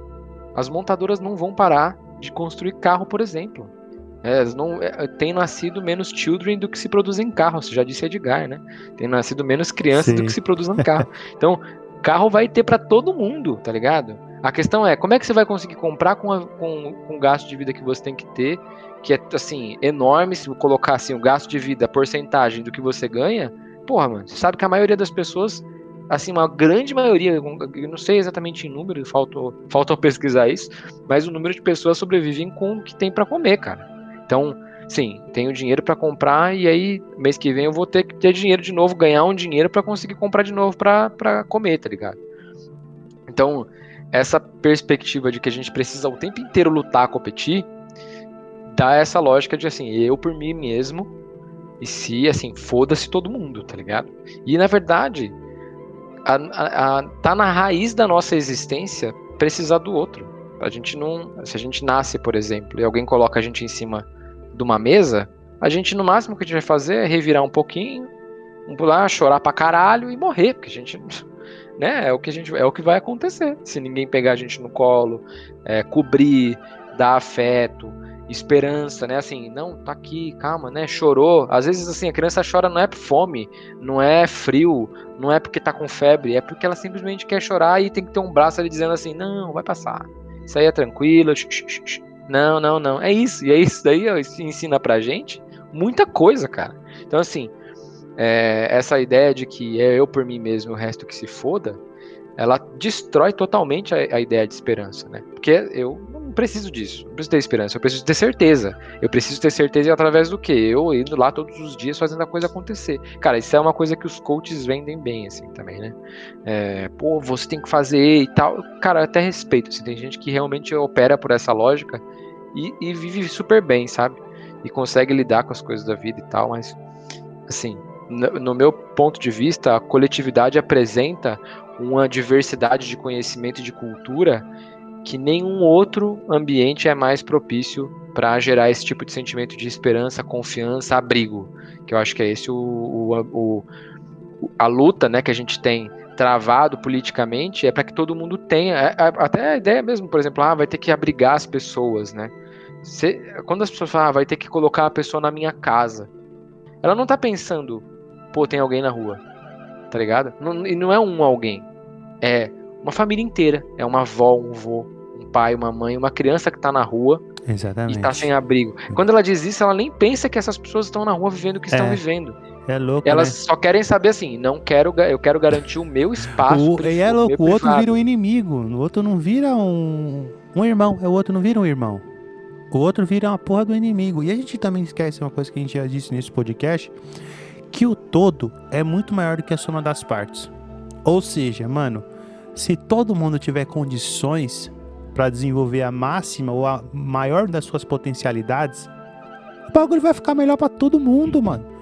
as montadoras não vão parar de construir carro, por exemplo. É, não, é, tem nascido menos children do que se produzem carros, já disse Edgar, né? Tem nascido menos crianças Sim. do que se produzem carro. Então, carro vai ter para todo mundo, tá ligado? A questão é, como é que você vai conseguir comprar com, a, com, com o gasto de vida que você tem que ter, que é, assim, enorme, se colocar, assim, o gasto de vida, a porcentagem do que você ganha, porra, mano, você sabe que a maioria das pessoas, assim, uma grande maioria, eu não sei exatamente em número, falta, falta pesquisar isso, mas o número de pessoas sobrevivem com o que tem para comer, cara. Então, sim, tenho dinheiro para comprar e aí mês que vem eu vou ter que ter dinheiro de novo, ganhar um dinheiro para conseguir comprar de novo para comer, tá ligado? Então, essa perspectiva de que a gente precisa o tempo inteiro lutar, competir, dá essa lógica de assim, eu por mim mesmo e se assim, foda-se todo mundo, tá ligado? E na verdade, a, a, a, tá na raiz da nossa existência precisar do outro. A gente não. Se a gente nasce, por exemplo, e alguém coloca a gente em cima de uma mesa, a gente no máximo que a gente vai fazer é revirar um pouquinho, um pular, chorar pra caralho e morrer, porque a gente, né, é o que a gente, é o que vai acontecer. Se ninguém pegar a gente no colo, é, cobrir, dar afeto, esperança, né? Assim, não, tá aqui, calma, né? Chorou. Às vezes assim, a criança chora não é por fome, não é frio, não é porque tá com febre, é porque ela simplesmente quer chorar e tem que ter um braço ali dizendo assim: "Não, vai passar. Isso aí é tranquilo. Não, não, não. É isso. E é isso daí isso ensina pra gente muita coisa, cara. Então, assim, é, essa ideia de que é eu por mim mesmo o resto que se foda, ela destrói totalmente a, a ideia de esperança, né? Porque eu preciso disso. Não preciso ter esperança. Eu preciso ter certeza. Eu preciso ter certeza através do quê? Eu indo lá todos os dias fazendo a coisa acontecer. Cara, isso é uma coisa que os coaches vendem bem, assim, também, né? É, pô, você tem que fazer e tal. Cara, até respeito. Assim, tem gente que realmente opera por essa lógica e, e vive super bem, sabe? E consegue lidar com as coisas da vida e tal, mas, assim, no meu ponto de vista, a coletividade apresenta uma diversidade de conhecimento e de cultura que nenhum outro ambiente é mais propício para gerar esse tipo de sentimento de esperança, confiança, abrigo. Que eu acho que é esse o, o, o a luta né, que a gente tem travado politicamente é para que todo mundo tenha. É, é, até a ideia mesmo, por exemplo, ah, vai ter que abrigar as pessoas, né? Se, quando as pessoas falam, ah, vai ter que colocar a pessoa na minha casa, ela não tá pensando, pô, tem alguém na rua, tá ligado? Não, e não é um alguém, é uma família inteira. É uma avó, um vô, um pai, uma mãe, uma criança que está na rua Exatamente. e tá sem abrigo. Quando ela diz isso, ela nem pensa que essas pessoas estão na rua vivendo o que estão É. vivendo. É louco, Elas né? só querem saber assim, não quero, eu quero garantir o meu espaço. O, e é louco, o outro privado. vira um inimigo, o outro não vira um, um irmão, é o outro não vira um irmão. O outro vira uma porra do inimigo. E a gente também esquece uma coisa que a gente já disse nesse podcast, que o todo é muito maior do que a soma das partes. Ou seja, mano, se todo mundo tiver condições para desenvolver a máxima ou a maior das suas potencialidades, o bagulho vai ficar melhor para todo mundo, mano.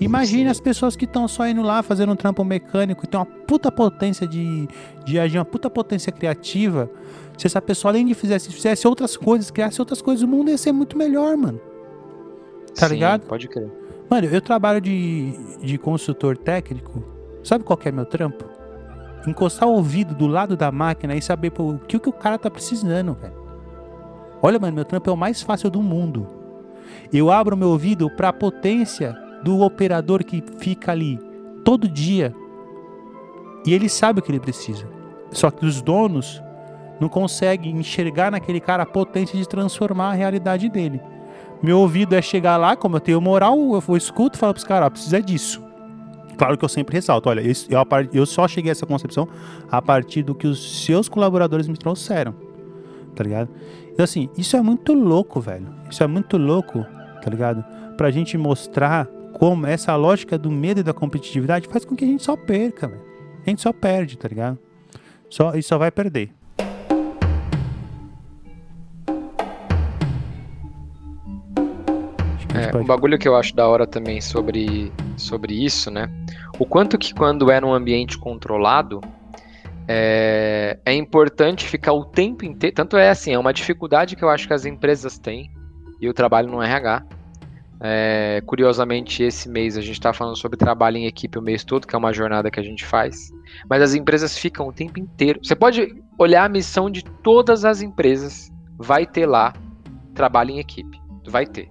Imagine as pessoas que estão só indo lá fazendo um trampo mecânico e tem uma puta potência de, de agir, uma puta potência criativa. Se essa pessoa, além de fizesse, fizesse outras coisas, criasse outras coisas, o mundo ia ser muito melhor, mano. tá Sim, ligado? Pode crer. Mano, eu trabalho de, de consultor técnico. Sabe qual que é meu trampo? Encostar o ouvido do lado da máquina e saber pô, o que, o cara tá precisando, velho. Olha, mano, meu trampo é o mais fácil do mundo. Eu abro meu ouvido pra potência do operador que fica ali todo dia. E ele sabe o que ele precisa. Só que os donos não conseguem enxergar naquele cara a potência de transformar a realidade dele. Meu ouvido é chegar lá, como eu tenho moral, eu escuto e falo pros caras, precisa disso. Claro que eu sempre ressalto, olha, eu, eu só cheguei a essa concepção a partir do que os seus colaboradores me trouxeram, tá ligado? Então assim, isso é muito louco, velho. Isso é muito louco, tá ligado? Pra gente mostrar como essa lógica do medo e da competitividade faz com que a gente só perca, velho. A gente só perde, tá ligado? Só, e só vai perder. Gente É, pode- um bagulho que eu acho da hora também sobre, sobre isso, né? O quanto que quando é num ambiente controlado, é, é importante ficar o tempo inteiro. Tanto é assim, é uma dificuldade que eu acho que as empresas têm, e eu trabalho no RH. É, curiosamente, esse mês a gente está falando sobre trabalho em equipe o mês todo, que é uma jornada que a gente faz. Mas as empresas ficam o tempo inteiro. Você pode olhar a missão de todas as empresas, vai ter lá trabalho em equipe. Vai ter.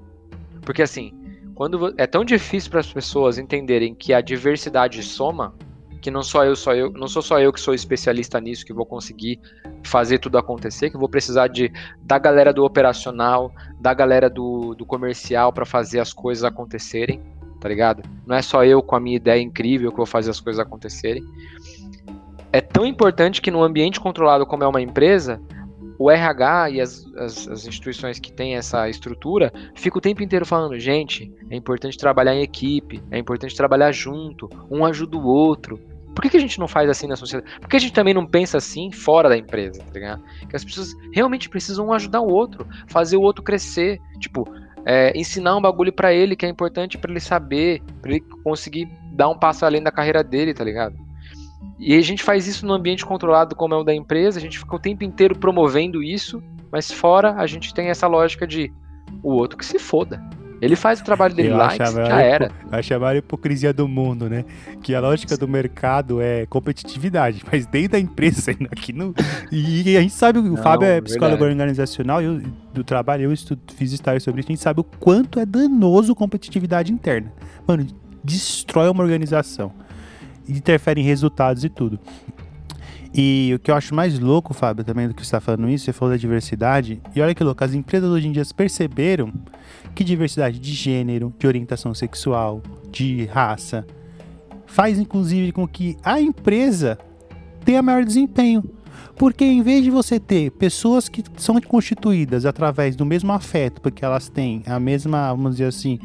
Porque assim, quando é tão difícil para as pessoas entenderem que a diversidade soma, que não só eu, só eu, não sou só eu que sou especialista nisso que vou conseguir fazer tudo acontecer, que vou precisar de da galera do operacional, da galera do, do comercial para fazer as coisas acontecerem, tá ligado? Não é só eu com a minha ideia incrível que vou fazer as coisas acontecerem. É tão importante que num ambiente controlado como é uma empresa, o RH e as, as, as instituições que têm essa estrutura ficam o tempo inteiro falando, gente, é importante trabalhar em equipe, é importante trabalhar junto, um ajuda o outro. Por que, que a gente não faz assim na sociedade? Por que a gente também não pensa assim fora da empresa, tá ligado? Que as pessoas realmente precisam um ajudar o outro, fazer o outro crescer. Tipo, é, ensinar um bagulho pra ele que é importante pra ele saber, pra ele conseguir dar um passo além da carreira dele, tá ligado? E a gente faz isso num ambiente controlado como é o da empresa, a gente fica o tempo inteiro promovendo isso, mas fora a gente tem essa lógica de o outro que se foda. Ele faz o trabalho dele Eu lá e já era. A maior hipocrisia do mundo, né? Que a lógica do mercado é competitividade, mas dentro da empresa, aqui não. E a gente sabe, o Não, Fábio é verdade. psicólogo organizacional, eu do trabalho, eu estudo, fiz estágio sobre isso, a gente sabe o quanto é danoso competitividade interna. Mano, destrói uma organização. Interfere em resultados e tudo. E o que eu acho mais louco, Fábio, também do que você está falando isso, você falou da diversidade. E olha que louco, as empresas hoje em dia perceberam que diversidade de gênero, de orientação sexual, de raça, faz inclusive com que a empresa tenha maior desempenho. Porque em vez de você ter pessoas que são constituídas através do mesmo afeto, porque elas têm a mesma, vamos dizer assim,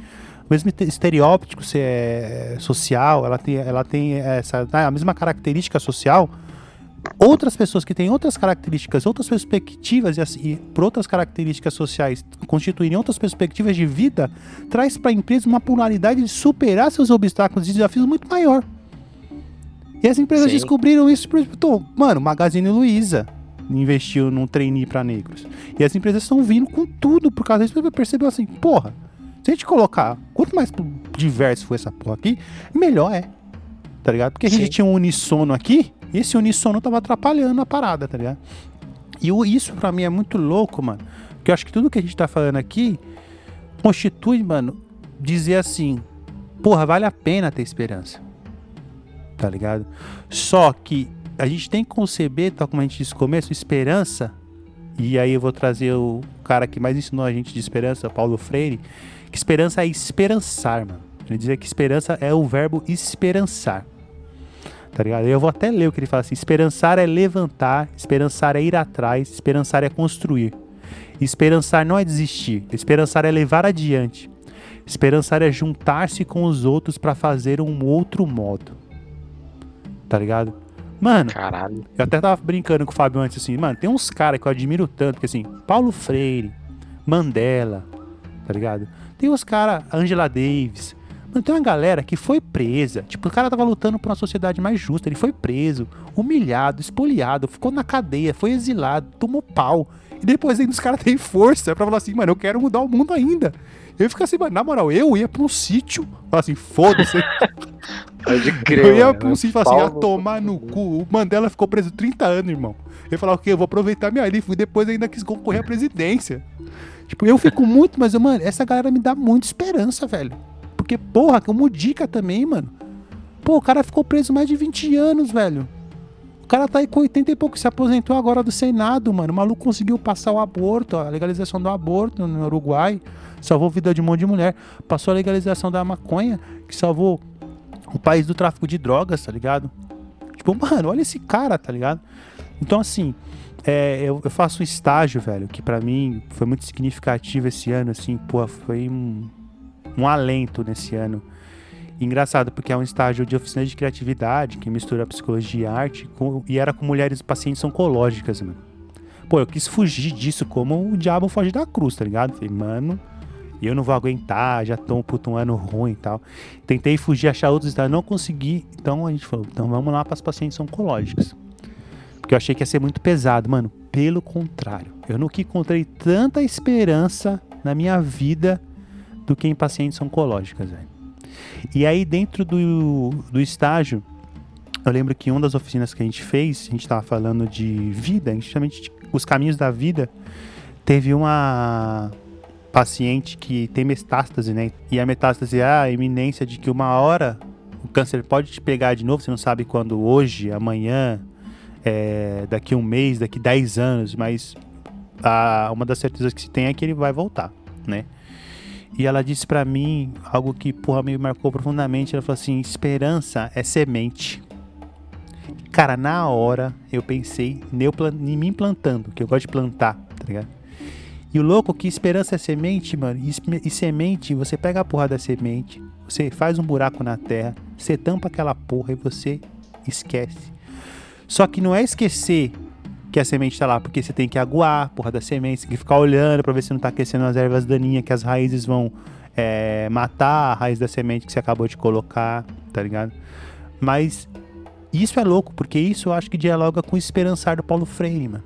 mesmo este- estereótipo se é, social, ela tem, ela tem essa, né, a mesma característica social, outras pessoas que têm outras características, outras perspectivas e, assim, por outras características sociais constituírem outras perspectivas de vida, traz para a empresa uma pluralidade de superar seus obstáculos e desafios muito maior. E as empresas Sim. descobriram isso, por exemplo, mano, Magazine Luiza investiu num trainee para negros. E as empresas estão vindo com tudo por causa disso, percebeu assim, porra, se a gente colocar, quanto mais diverso for essa porra aqui, melhor é. Tá ligado? Porque a gente Sim. tinha um unissono aqui, e esse unissono tava atrapalhando a parada, tá ligado? E isso pra mim é muito louco, mano. Porque eu acho que tudo que a gente tá falando aqui constitui, mano, dizer assim, porra, vale a pena ter esperança. Tá ligado? Só que a gente tem que conceber, tal como a gente disse no começo, esperança. E aí eu vou trazer o cara que mais ensinou a gente de esperança, Paulo Freire, que esperança é esperançar, mano. Ele dizia que esperança é o verbo esperançar. Tá ligado? Eu vou até ler o que ele fala assim: esperançar é levantar, esperançar é ir atrás, esperançar é construir. Esperançar não é desistir, esperançar é levar adiante. Esperançar é juntar-se com os outros para fazer um outro modo. Tá ligado? Mano, Caralho. eu até tava brincando com o Fábio antes, assim, mano, tem uns caras que eu admiro tanto, que assim, Paulo Freire, Mandela, tá ligado? Tem os caras, Angela Davis. Mano, tem uma galera que foi presa. Tipo, o cara tava lutando por uma sociedade mais justa. Ele foi preso, humilhado, espoliado, ficou na cadeia, foi exilado, tomou pau. E depois ainda os caras têm força pra falar assim, mano, eu quero mudar o mundo ainda. Eu fico assim, mano, na moral, eu ia pra um sítio, falar assim, foda-se. Pode crer. Eu ia pra um sítio e falar assim, a tomar no cu. O Mandela ficou preso 30 anos, irmão. Ele falou, o quê? Eu vou aproveitar minha vida e depois ainda quis concorrer à presidência. Tipo, eu fico muito, mas, mano, essa galera me dá muita esperança, velho. Porque, porra, como dica também, mano. Pô, o cara ficou preso mais de 20 anos, velho. O cara tá aí com 80 e pouco, se aposentou agora do Senado, mano. O maluco conseguiu passar o aborto, a legalização do aborto no Uruguai. Salvou vida de um monte de mulher. Passou a legalização da maconha, que salvou o país do tráfico de drogas, tá ligado? Tipo, mano, olha esse cara, tá ligado? Então, assim, é, eu, eu faço um estágio, velho, que pra mim foi muito significativo esse ano, assim, pô, foi um, um alento nesse ano. Engraçado, porque é um estágio de oficina de criatividade, que mistura psicologia e arte, com- e era com mulheres pacientes oncológicas, mano. Pô, eu quis fugir disso como o diabo foge da cruz, tá ligado? Falei, mano, eu não vou aguentar, já tô um puto um ano ruim e tal. Tentei fugir, achar outros estágios, não consegui. Então a gente falou, então vamos lá para as pacientes oncológicas. Porque eu achei que ia ser muito pesado, mano. Pelo contrário, eu nunca encontrei tanta esperança na minha vida do que em pacientes oncológicas, velho. E aí, dentro do, do estágio, eu lembro que uma das oficinas que a gente fez, a gente tava falando de vida, justamente os caminhos da vida. Teve uma paciente que tem metástase, né? E a metástase é a iminência de que uma hora o câncer pode te pegar de novo, você não sabe quando, hoje, amanhã, é, daqui um mês, daqui 10 anos, mas a, uma das certezas que se tem é que ele vai voltar, né? E ela disse pra mim algo que, porra, me marcou profundamente. Ela falou assim: esperança é semente. Cara, na hora eu pensei em mim plantando, que eu gosto de plantar, tá ligado? E o louco é que esperança é semente, mano. E, e semente, você pega a porra da semente, você faz um buraco na terra, você tampa aquela porra e você esquece. Só que não é esquecer que a semente tá lá, porque você tem que aguar porra da semente, você tem que ficar olhando pra ver se não tá aquecendo as ervas daninhas, que as raízes vão é, matar a raiz da semente que você acabou de colocar, tá ligado? Mas isso é louco, porque isso eu acho que dialoga com o esperançar do Paulo Freire, mano.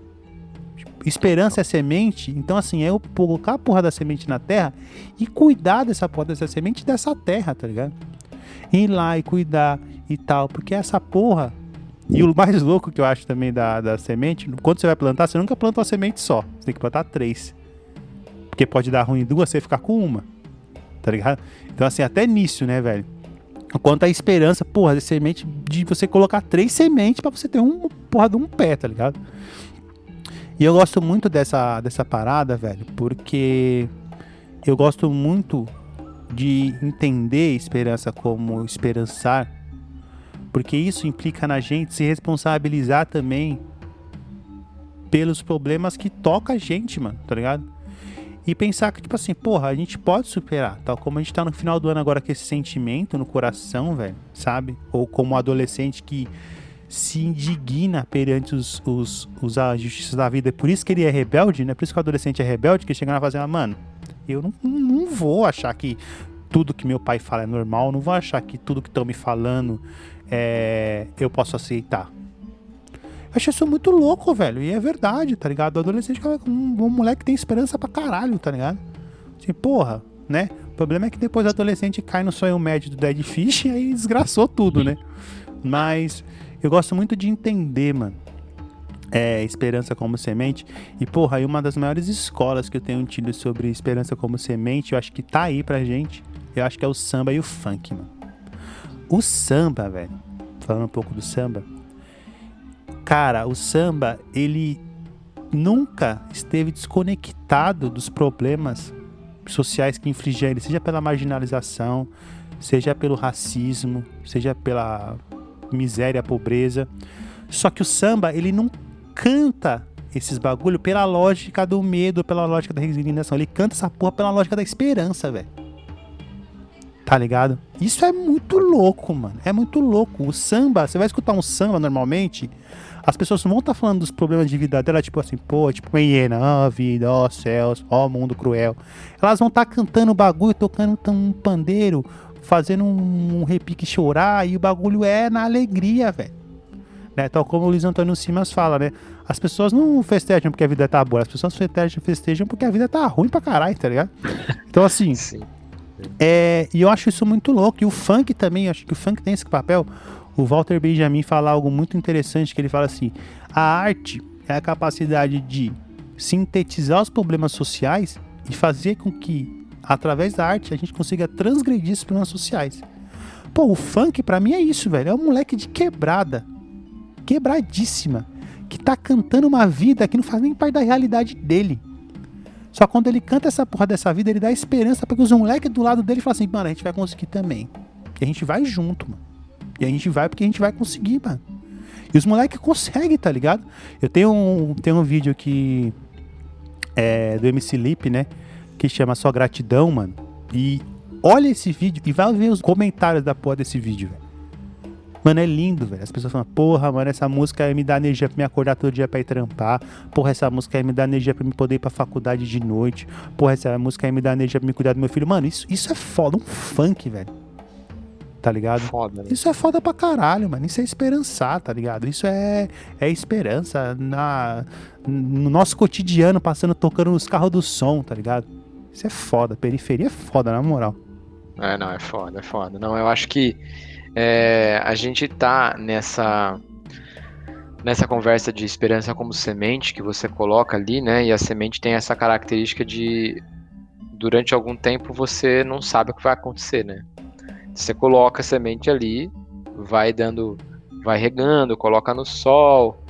Esperança é semente, então assim, é eu colocar a porra da semente na terra e cuidar dessa porra dessa semente dessa terra, tá ligado? Ir lá e cuidar e tal, porque essa porra. E o mais louco que eu acho também da, da semente, quando você vai plantar, você nunca planta uma semente só, você tem que plantar três. Porque pode dar ruim duas, você ficar com uma, tá ligado? Então assim, até nisso, né, velho? Quanto à esperança, porra, de semente, de você colocar três sementes pra você ter um porra de um pé, tá ligado? E eu gosto muito dessa, dessa parada, velho, porque eu gosto muito de entender esperança como esperançar, porque isso implica na gente se responsabilizar também pelos problemas que toca a gente, mano, tá ligado? E pensar que, tipo assim, porra, a gente pode superar, tal como a gente tá no final do ano agora com esse sentimento no coração, velho, sabe? Ou como um adolescente que se indigna perante os, os, os a justiça da vida. Por isso que ele é rebelde, né? Por isso que o adolescente é rebelde, que chega na fazenda, mano, eu não, não vou achar que tudo que meu pai fala é normal, não vou achar que tudo que estão me falando é, eu posso aceitar. Eu acho isso muito louco, velho. E é verdade, tá ligado? O adolescente é um, um moleque que tem esperança pra caralho, tá ligado? Assim, porra, né? O problema é que depois o adolescente cai no sonho médio do Dead Fish e aí desgraçou tudo, né? Mas eu gosto muito de entender, mano. É, esperança como semente. E, porra, aí uma das maiores escolas que eu tenho tido sobre esperança como semente, eu acho que tá aí pra gente. Eu acho que é o samba e o funk, mano. O samba, velho. Falando um pouco do samba Cara, o samba, ele nunca esteve desconectado dos problemas sociais que infligiam ele, seja pela marginalização, seja pelo racismo, seja pela miséria, pobreza. Só que o samba, ele não canta esses bagulho pela lógica do medo, pela lógica da resignação. Ele canta essa porra pela lógica da esperança, velho. Tá ligado? Isso é muito louco, mano. É muito louco. O samba, você vai escutar um samba normalmente, as pessoas não vão estar tá falando dos problemas de vida dela, tipo assim, pô, tipo uma hiena, ó vida, ó céus, ó mundo cruel. Elas vão estar tá cantando bagulho, tocando um pandeiro, fazendo um, um repique chorar, e o bagulho é na alegria, velho. Né? Tal como o Luiz Antônio Simas fala, né? As pessoas não festejam porque a vida tá boa, as pessoas festejam, festejam porque a vida tá ruim pra caralho, tá ligado? Então, assim. Sim. É, e eu acho isso muito louco. E o funk também, acho que o funk tem esse papel o Walter Benjamin fala algo muito interessante que ele fala assim: a arte é a capacidade de sintetizar os problemas sociais e fazer com que através da arte a gente consiga transgredir esses problemas sociais. Pô, o funk para mim é isso, velho. É um moleque de quebrada, quebradíssima, que tá cantando uma vida que não faz nem parte da realidade dele. Só quando ele canta essa porra dessa vida, ele dá esperança para que os moleques do lado dele falem assim, mano, a gente vai conseguir também. E a gente vai junto, mano. E a gente vai porque a gente vai conseguir, mano. E os moleques conseguem, tá ligado? Eu tenho um, tenho um vídeo aqui é, do MC Lip, né? Que chama Só Gratidão, mano. E olha esse vídeo e vai ver os comentários da porra desse vídeo, velho. Mano, é lindo, velho. As pessoas falam, porra, mano, essa música me dá energia pra me acordar todo dia pra ir trampar. Porra, essa música me dá energia pra me poder ir pra faculdade de noite. Porra, essa música me dá energia pra me cuidar do meu filho. Mano, isso, isso é foda, um funk, velho tá ligado? Foda, né? Isso é foda pra caralho, mano. Isso é esperançar, tá ligado? Isso é, é esperança na, no nosso cotidiano, passando, tocando nos carros do som, tá ligado? Isso é foda. Periferia é foda, na moral. É, não, é foda, é foda. Não, eu acho que é, a gente tá nessa nessa conversa de esperança como semente que você coloca ali, né? E a semente tem essa característica de durante algum tempo você não sabe o que vai acontecer, né? Você coloca a semente ali, vai dando, vai regando, coloca no sol,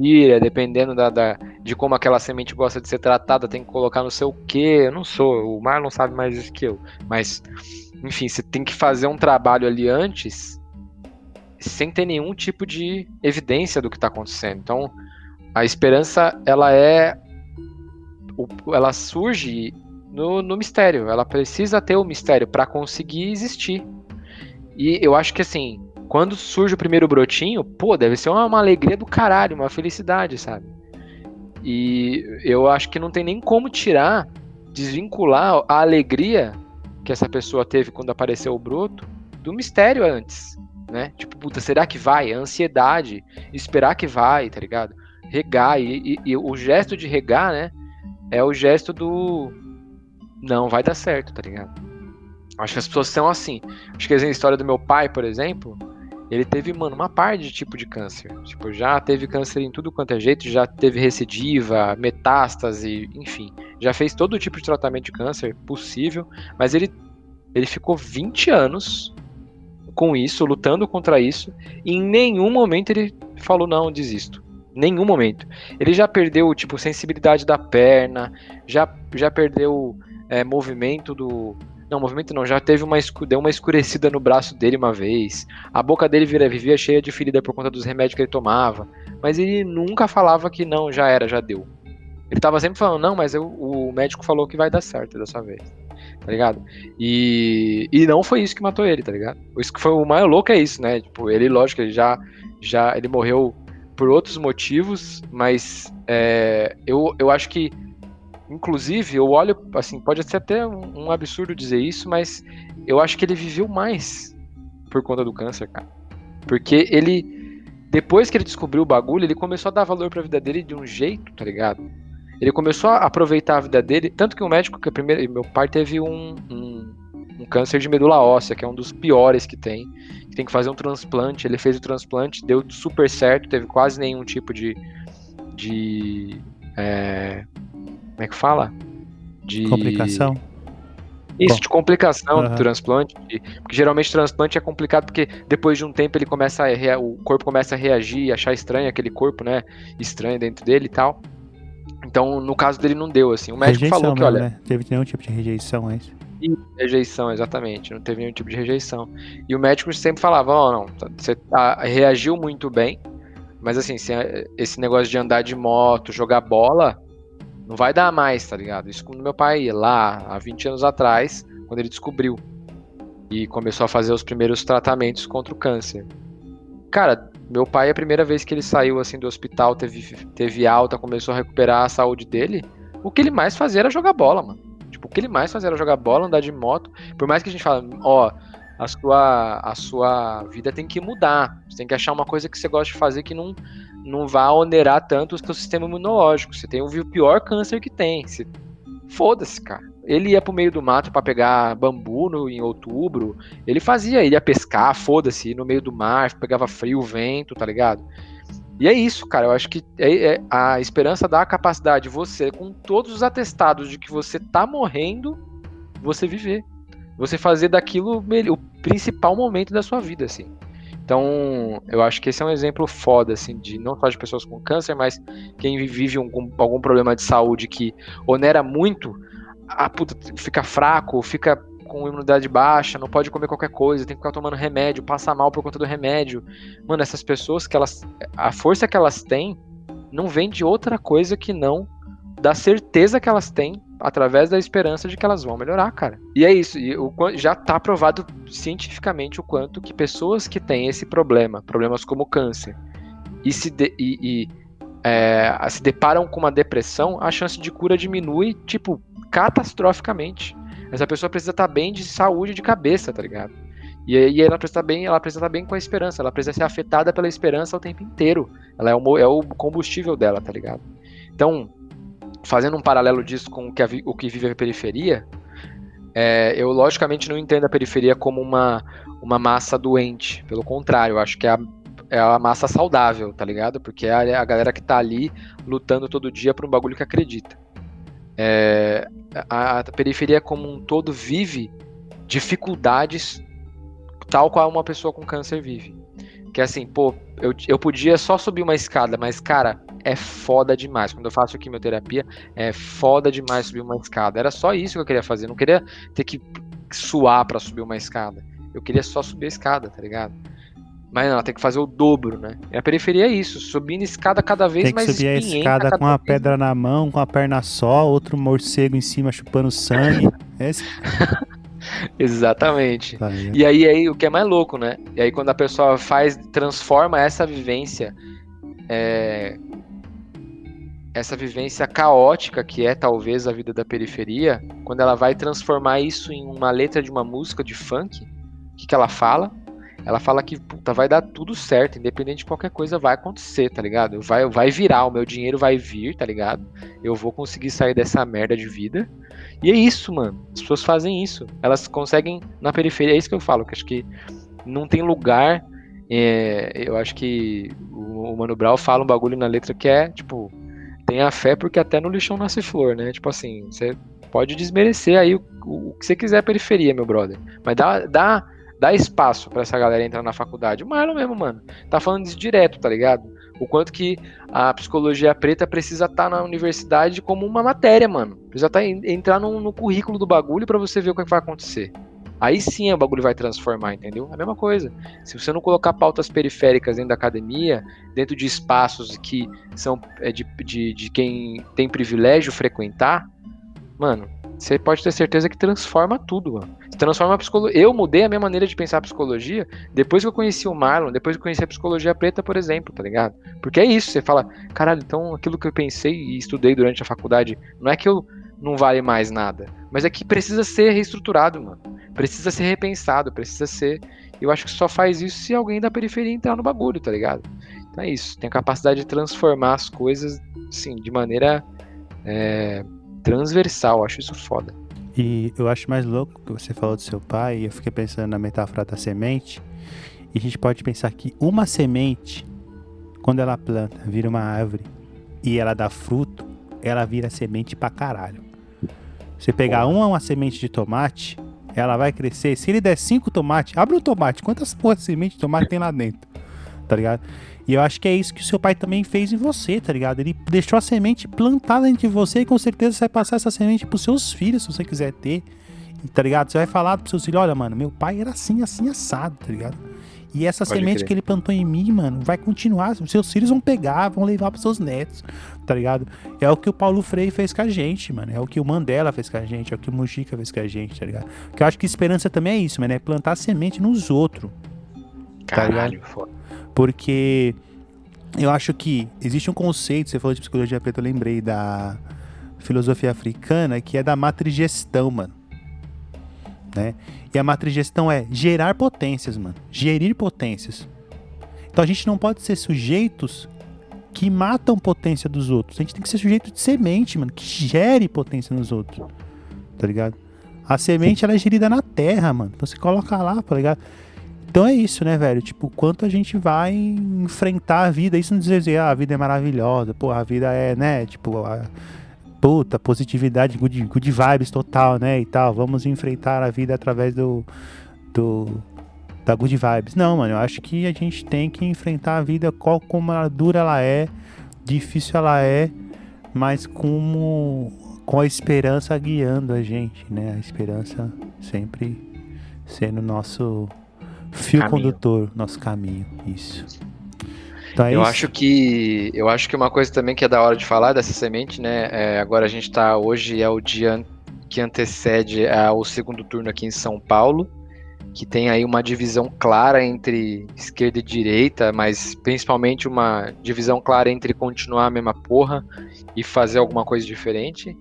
tira, dependendo da, da, de como aquela semente gosta de ser tratada, tem que colocar no seu quê. Eu não sou, o Marlon sabe mais isso que eu. Mas, enfim, você tem que fazer um trabalho ali antes sem ter nenhum tipo de evidência do que está acontecendo. Então, a esperança, ela é. Ela surge no, no mistério. Ela precisa ter o mistério para conseguir existir. E eu acho que assim, quando surge o primeiro brotinho, pô, deve ser uma, uma alegria do caralho, uma felicidade, sabe? E eu acho que não tem nem como tirar, desvincular a alegria que essa pessoa teve quando apareceu o broto do mistério antes, né? Tipo, puta, será que vai? A ansiedade, esperar que vai, tá ligado? Regar, e, e, e o gesto de regar, né? É o gesto do. Não, vai dar certo, tá ligado? Acho que as pessoas são assim. Acho que a história do meu pai, por exemplo, ele teve, mano, uma parte de tipo de câncer. Tipo, já teve câncer em tudo quanto é jeito, já teve recidiva, metástase, enfim. Já fez todo tipo de tratamento de câncer possível, mas ele, ele ficou 20 anos com isso, lutando contra isso, e em nenhum momento ele falou, não, desisto. Nenhum momento. Ele já perdeu, tipo, sensibilidade da perna, já, já perdeu é, movimento do, Não, movimento não, já teve uma, deu uma escurecida no braço dele uma vez. A boca dele vira, vivia cheia de ferida por conta dos remédios que ele tomava. Mas ele nunca falava que não, já era, já deu. Ele tava sempre falando, não, mas eu- o médico falou que vai dar certo dessa vez. Tá ligado? E, e não foi isso que matou ele, tá ligado? Isso que foi o mais louco é isso, né? Tipo, ele, lógico, ele já, já ele morreu por outros motivos, mas é, eu, eu acho que, inclusive, eu olho, assim, pode ser até um, um absurdo dizer isso, mas eu acho que ele viveu mais por conta do câncer, cara. Porque ele, depois que ele descobriu o bagulho, ele começou a dar valor pra vida dele de um jeito, tá ligado? Ele começou a aproveitar a vida dele, tanto que o médico, que a primeira, meu pai teve um, um, um câncer de medula óssea, que é um dos piores que tem, que tem que fazer um transplante. Ele fez o transplante, deu super certo, teve quase nenhum tipo de. de é, como é que fala? De Complicação? Isso, Com- de complicação Aham. do transplante. Porque geralmente transplante é complicado porque depois de um tempo ele começa a rea- o corpo começa a reagir, achar estranho aquele corpo, né? Estranho dentro dele e tal. Então, no caso dele não deu assim. O médico rejeição falou que, mesmo, olha, né? Teve nenhum tipo de rejeição, é isso? Rejeição, exatamente. Não teve nenhum tipo de rejeição. E o médico sempre falava, ó, não, tá- você tá- reagiu muito bem, mas assim, se esse negócio de andar de moto, jogar bola, não vai dar mais, tá ligado? Isso quando meu pai lá, há 20 anos atrás, quando ele descobriu. E começou a fazer os primeiros tratamentos contra o câncer. Cara, meu pai, a primeira vez que ele saiu assim do hospital, teve, teve alta, começou a recuperar a saúde dele, o que ele mais fazia era jogar bola, mano. Tipo, o que ele mais fazia era jogar bola, andar de moto. Por mais que a gente fale, ó, a sua, a sua vida tem que mudar. Você tem que achar uma coisa que você gosta de fazer que não, não vá onerar tanto o seu sistema imunológico. Você tem o pior câncer que tem. Você... Foda-se, cara. Ele ia pro meio do mato pra pegar bambu no, em outubro. Ele fazia, ele ia pescar, foda-se, no meio do mar, pegava frio, vento, tá ligado? E é isso, cara. Eu acho que é- é- a esperança dá a capacidade de você, com todos os atestados de que você tá morrendo, você viver. Você fazer daquilo o principal momento da sua vida, assim. Então, eu acho que esse é um exemplo foda, assim, de não só de pessoas com câncer, mas quem vive algum, algum problema de saúde que onera muito, a puta, fica fraco, fica com imunidade baixa, não pode comer qualquer coisa, tem que ficar tomando remédio, passa mal por conta do remédio. Mano, essas pessoas que elas. A força que elas têm não vem de outra coisa que não da certeza que elas têm através da esperança de que elas vão melhorar, cara. E é isso. E o, já tá provado cientificamente o quanto que pessoas que têm esse problema, problemas como câncer, e se, de- e, e, é, se deparam com uma depressão, a chance de cura diminui, tipo, catastroficamente. Essa pessoa precisa estar bem de saúde de cabeça, tá ligado? E ela precisa estar bem, ela precisa estar bem com a esperança, ela precisa ser afetada pela esperança o tempo inteiro. Ela é o, é o combustível dela, tá ligado? Então, fazendo um paralelo disso com o que, a o que vive a periferia, é, eu logicamente não entendo a periferia como uma, uma massa doente. Pelo contrário, eu acho que é a, é a massa saudável, tá ligado? Porque é a, a galera que tá ali lutando todo dia por um bagulho que acredita. É, a, a periferia como um todo vive dificuldades tal qual uma pessoa com câncer vive. Que é assim, pô, eu, eu podia só subir uma escada, mas, cara, é foda demais. Quando eu faço quimioterapia, é foda demais subir uma escada. Era só isso que eu queria fazer. Eu não queria ter que suar pra subir uma escada. Eu queria só subir a escada, tá ligado? Mas não, tem que fazer o dobro, né? E a periferia é isso, subindo escada cada vez Tem que mais subir a escada cada com uma vez pedra na mão, com a perna só, outro morcego em cima chupando sangue. Esse... Exatamente. Tá? E aí, aí o que é mais louco, né? E aí quando a pessoa faz, transforma essa vivência, é, essa vivência caótica que é talvez a vida da periferia, quando ela vai transformar isso em uma letra de uma música de funk, o que, que ela fala? Ela fala que puta, vai dar tudo certo, independente de qualquer coisa vai acontecer, tá ligado? Vai, vai virar, o meu dinheiro vai vir, tá ligado? Eu vou conseguir sair dessa merda de vida. E é isso, mano. As pessoas fazem isso. Elas conseguem na periferia. É isso que eu falo, que acho que não tem lugar. é, eu acho que o, Mano Brown fala um bagulho na letra que é, tipo, tenha fé porque até no lixão nasce flor, né? Tipo assim, você pode desmerecer aí o, o, que você quiser periferia, meu brother. Mas dá, dá, dá espaço pra essa galera entrar na faculdade. O Marlon mesmo, mano, tá falando isso direto, tá ligado? O quanto que a psicologia preta precisa estar na universidade como uma matéria, mano. Precisa tá, entrar no, no currículo do bagulho para você ver o que vai acontecer. Aí sim o bagulho vai transformar, entendeu? É a mesma coisa. Se você não colocar pautas periféricas dentro da academia, dentro de espaços que são é, de, de, de quem tem privilégio frequentar, mano, você pode ter certeza que transforma tudo, mano. Transforma a psicologia. Eu mudei a minha maneira de pensar a psicologia depois que eu conheci o Marlon, depois que eu conheci a psicologia preta, por exemplo, tá ligado? Porque é isso, você fala, caralho, então aquilo que eu pensei e estudei durante a faculdade, não é que eu não vale mais nada, mas é que precisa ser reestruturado, mano precisa ser repensado, precisa ser. Eu acho que só faz isso se alguém da periferia entrar no bagulho, tá ligado? Então é isso. Tem a capacidade de transformar as coisas, assim, de maneira é, transversal. Acho isso foda. E eu acho mais louco que você falou do seu pai, e eu fiquei pensando na metáfora da semente. E a gente pode pensar que uma semente, quando ela planta, vira uma árvore e ela dá fruto, ela vira semente pra caralho. Você pegar uma, uma semente de tomate, ela vai crescer. Se ele der cinco tomates, abre um tomate. Quantas porra de semente de tomate tem lá dentro? Tá ligado? E eu acho que é isso que o seu pai também fez em você, tá ligado? Ele deixou a semente plantada dentro de você e com certeza você vai passar essa semente pros seus filhos, se você quiser ter. Tá ligado? Você vai falar pros seus filhos: olha, mano, meu pai era assim, assim, assado, tá ligado? E essa Pode semente crer. que ele plantou em mim, mano, vai continuar. Seus filhos vão pegar, vão levar pros seus netos, tá ligado? É o que o Paulo Freire fez com a gente, mano. É o que o Mandela fez com a gente, é o que o Mujica fez com a gente, tá ligado? Porque eu acho que esperança também é isso, mano. É plantar semente nos outros. Tá Caralho, foda. Porque eu acho que existe um conceito, você falou de psicologia preta, eu lembrei da filosofia africana, que é da matrigestão, mano né? E a matrigestão é gerar potências, mano. Gerir potências. Então a gente não pode ser sujeitos que matam potência dos outros. A gente tem que ser sujeito de semente, mano, que gere potência nos outros. Tá ligado? A semente ela é gerida na terra, mano. Então você coloca lá, tá ligado? Então é isso, né, velho? Tipo, quanto a gente vai enfrentar a vida. Isso não dizer, ah, a vida é maravilhosa, pô, a vida é, né? Tipo, a puta, positividade, good, good vibes total, né? E tal. Vamos enfrentar a vida através do, do da good vibes. Não, mano, eu acho que a gente tem que enfrentar a vida qual como ela dura ela é, difícil ela é, mas como com a esperança guiando a gente, né? A esperança sempre sendo nosso fio caminho. condutor, nosso caminho, isso. Então é eu isso. acho que eu acho que uma coisa também que é da hora de falar dessa semente, né? É, agora a gente está hoje é o dia que antecede o segundo turno aqui em São Paulo, que tem aí uma divisão clara entre esquerda e direita, mas principalmente uma divisão clara entre continuar a mesma porra e fazer alguma coisa diferente.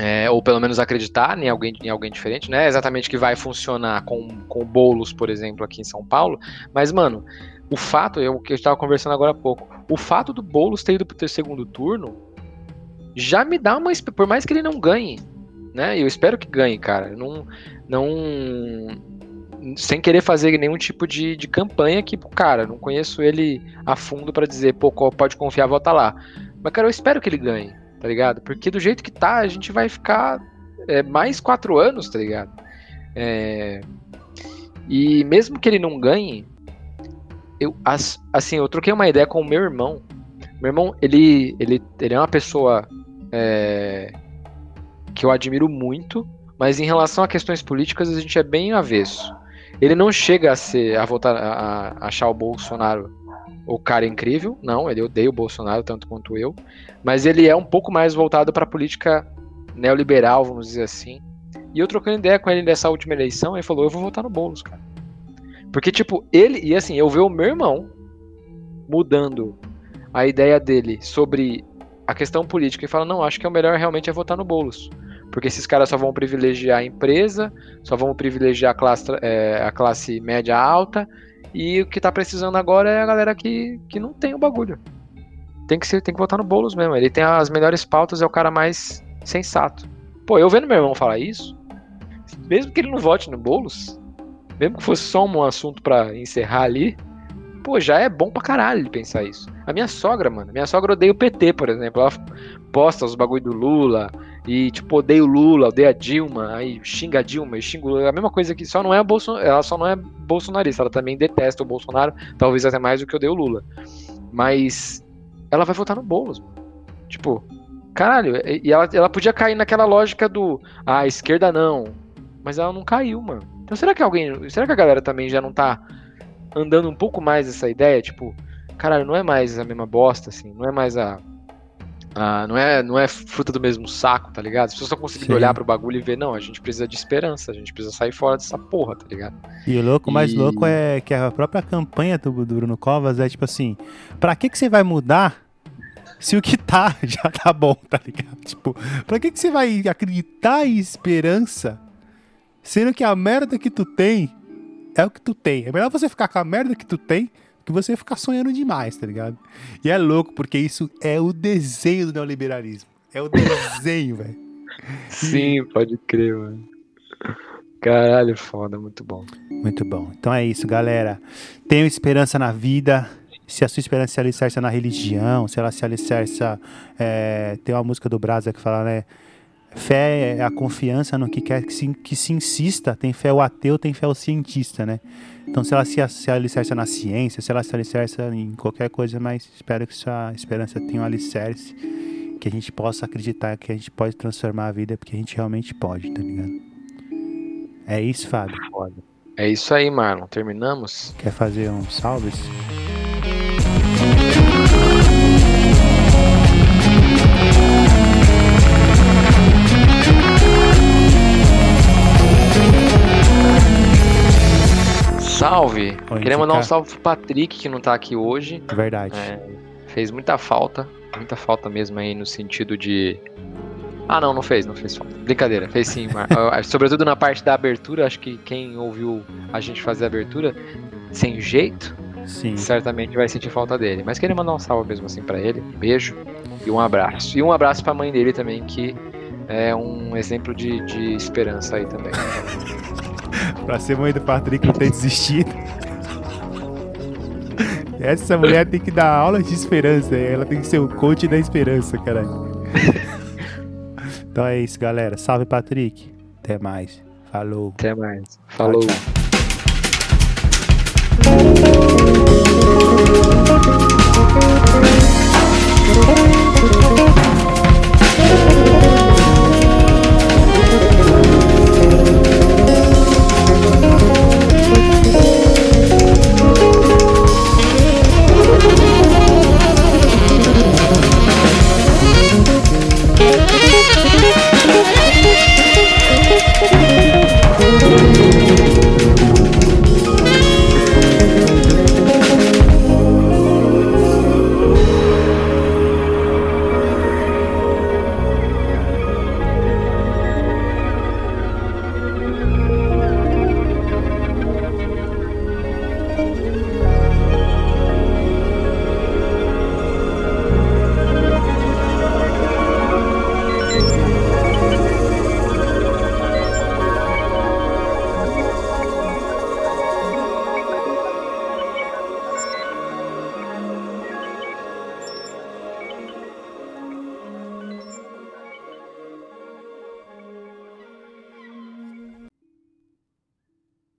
É, ou pelo menos acreditar em alguém, em alguém diferente, né? Exatamente que vai funcionar com, com bolos, por exemplo, aqui em São Paulo. Mas, mano, o fato, eu que eu estava conversando agora há pouco, o fato do Boulos ter ido para o segundo turno já me dá uma. Por mais que ele não ganhe, né? Eu espero que ganhe, cara. Não. não sem querer fazer nenhum tipo de, de campanha que, cara, não conheço ele a fundo para dizer, pô, pode confiar, volta lá. Mas, cara, eu espero que ele ganhe, tá ligado? Porque do jeito que tá, a gente vai ficar é, mais quatro anos, tá ligado? É, e mesmo que ele não ganhe, eu, as, assim, eu troquei uma ideia com o meu irmão. Meu irmão, ele, ele, ele é uma pessoa é, que eu admiro muito, mas em relação a questões políticas a gente é bem avesso. Ele não chega a ser a votar a, a achar o Bolsonaro o cara incrível, não, ele odeia o Bolsonaro tanto quanto eu, mas ele é um pouco mais voltado para a política neoliberal, vamos dizer assim. E eu trocando ideia com ele nessa última eleição, ele falou: "Eu vou votar no Boulos, cara". Porque, tipo, ele. E assim, eu ver o meu irmão mudando a ideia dele sobre a questão política e fala: não, acho que é o melhor realmente é votar no Boulos. Porque esses caras só vão privilegiar a empresa, só vão privilegiar a classe, é, a classe média alta, e o que tá precisando agora é a galera que, que não tem o bagulho. Tem que, ser, tem que votar no Boulos mesmo. Ele tem as melhores pautas, é o cara mais sensato. Pô, eu vendo meu irmão falar isso, mesmo que ele não vote no Boulos, mesmo que fosse só um assunto para encerrar ali, pô, já é bom pra caralho pensar isso. A minha sogra, mano, minha sogra odeia o PT, por exemplo. Ela posta os bagulho do Lula e, tipo, odeia o Lula, odeia a Dilma, aí xinga a Dilma e xinga o Lula. A mesma coisa que só não é Bolson... ela só não é bolsonarista, ela também detesta o Bolsonaro, talvez até mais do que odeia o Lula. Mas ela vai votar no Boulos. mano. Tipo, caralho, e ela, ela podia cair naquela lógica do ah, esquerda não. Mas ela não caiu, mano. Então será que alguém. Será que a galera também já não tá andando um pouco mais essa ideia? Tipo, caralho, não é mais a mesma bosta, assim, não é mais a. a- não, é, não é fruta do mesmo saco, tá ligado? As pessoas estão conseguindo Sim. olhar pro bagulho e ver, não, a gente precisa de esperança, a gente precisa sair fora dessa porra, tá ligado? E o louco, o mais E- louco é que a própria campanha do, do Bruno Covas é tipo assim: pra que, que você vai mudar se o que tá já tá bom, tá ligado? Tipo, pra que, que você vai acreditar em esperança sendo que a merda que tu tem é o que tu tem? É melhor você ficar com a merda que tu tem que você ficar sonhando demais, tá ligado? E é louco, porque isso é o desenho do neoliberalismo. É o desenho, velho. Sim, pode crer, mano. Caralho, foda, muito bom. Muito bom. Então é isso, galera. Tenham esperança na vida. Se a sua esperança se alicerça na religião, se ela se alicerça. é, tem uma música do Brasa que fala, né? Fé é a confiança no que quer que se, que se insista. Tem fé o ateu, tem fé o cientista, né? Então, se ela se, se alicerça na ciência, se ela se alicerça em qualquer coisa, mas espero que sua esperança tenha um alicerce, que a gente possa acreditar que a gente pode transformar a vida, porque a gente realmente pode, tá ligado? É isso, Fábio. É isso aí, Marlon. Terminamos? Quer fazer um salves? Salve! Oi, Queria mandar um salve pro Patrick, que não tá aqui hoje. Verdade. É, fez muita falta. Muita falta mesmo aí no sentido de. Ah, não, não fez, não fez falta. Brincadeira, fez sim. Ah, Sobretudo na parte da abertura, acho que quem ouviu a gente fazer a abertura sem jeito, Sim. certamente vai sentir falta dele. Mas queria mandar um salve mesmo assim pra ele. Um beijo e um abraço. E um abraço pra mãe dele também, que é um exemplo de, de esperança aí também. Pra ser mãe do Patrick não ter desistido. Essa mulher tem que dar aula de esperança. Ela tem que ser o coach da esperança, caralho. então é isso, galera. Salve, Patrick. Até mais. Falou. Até mais. Falou. tchau. Thank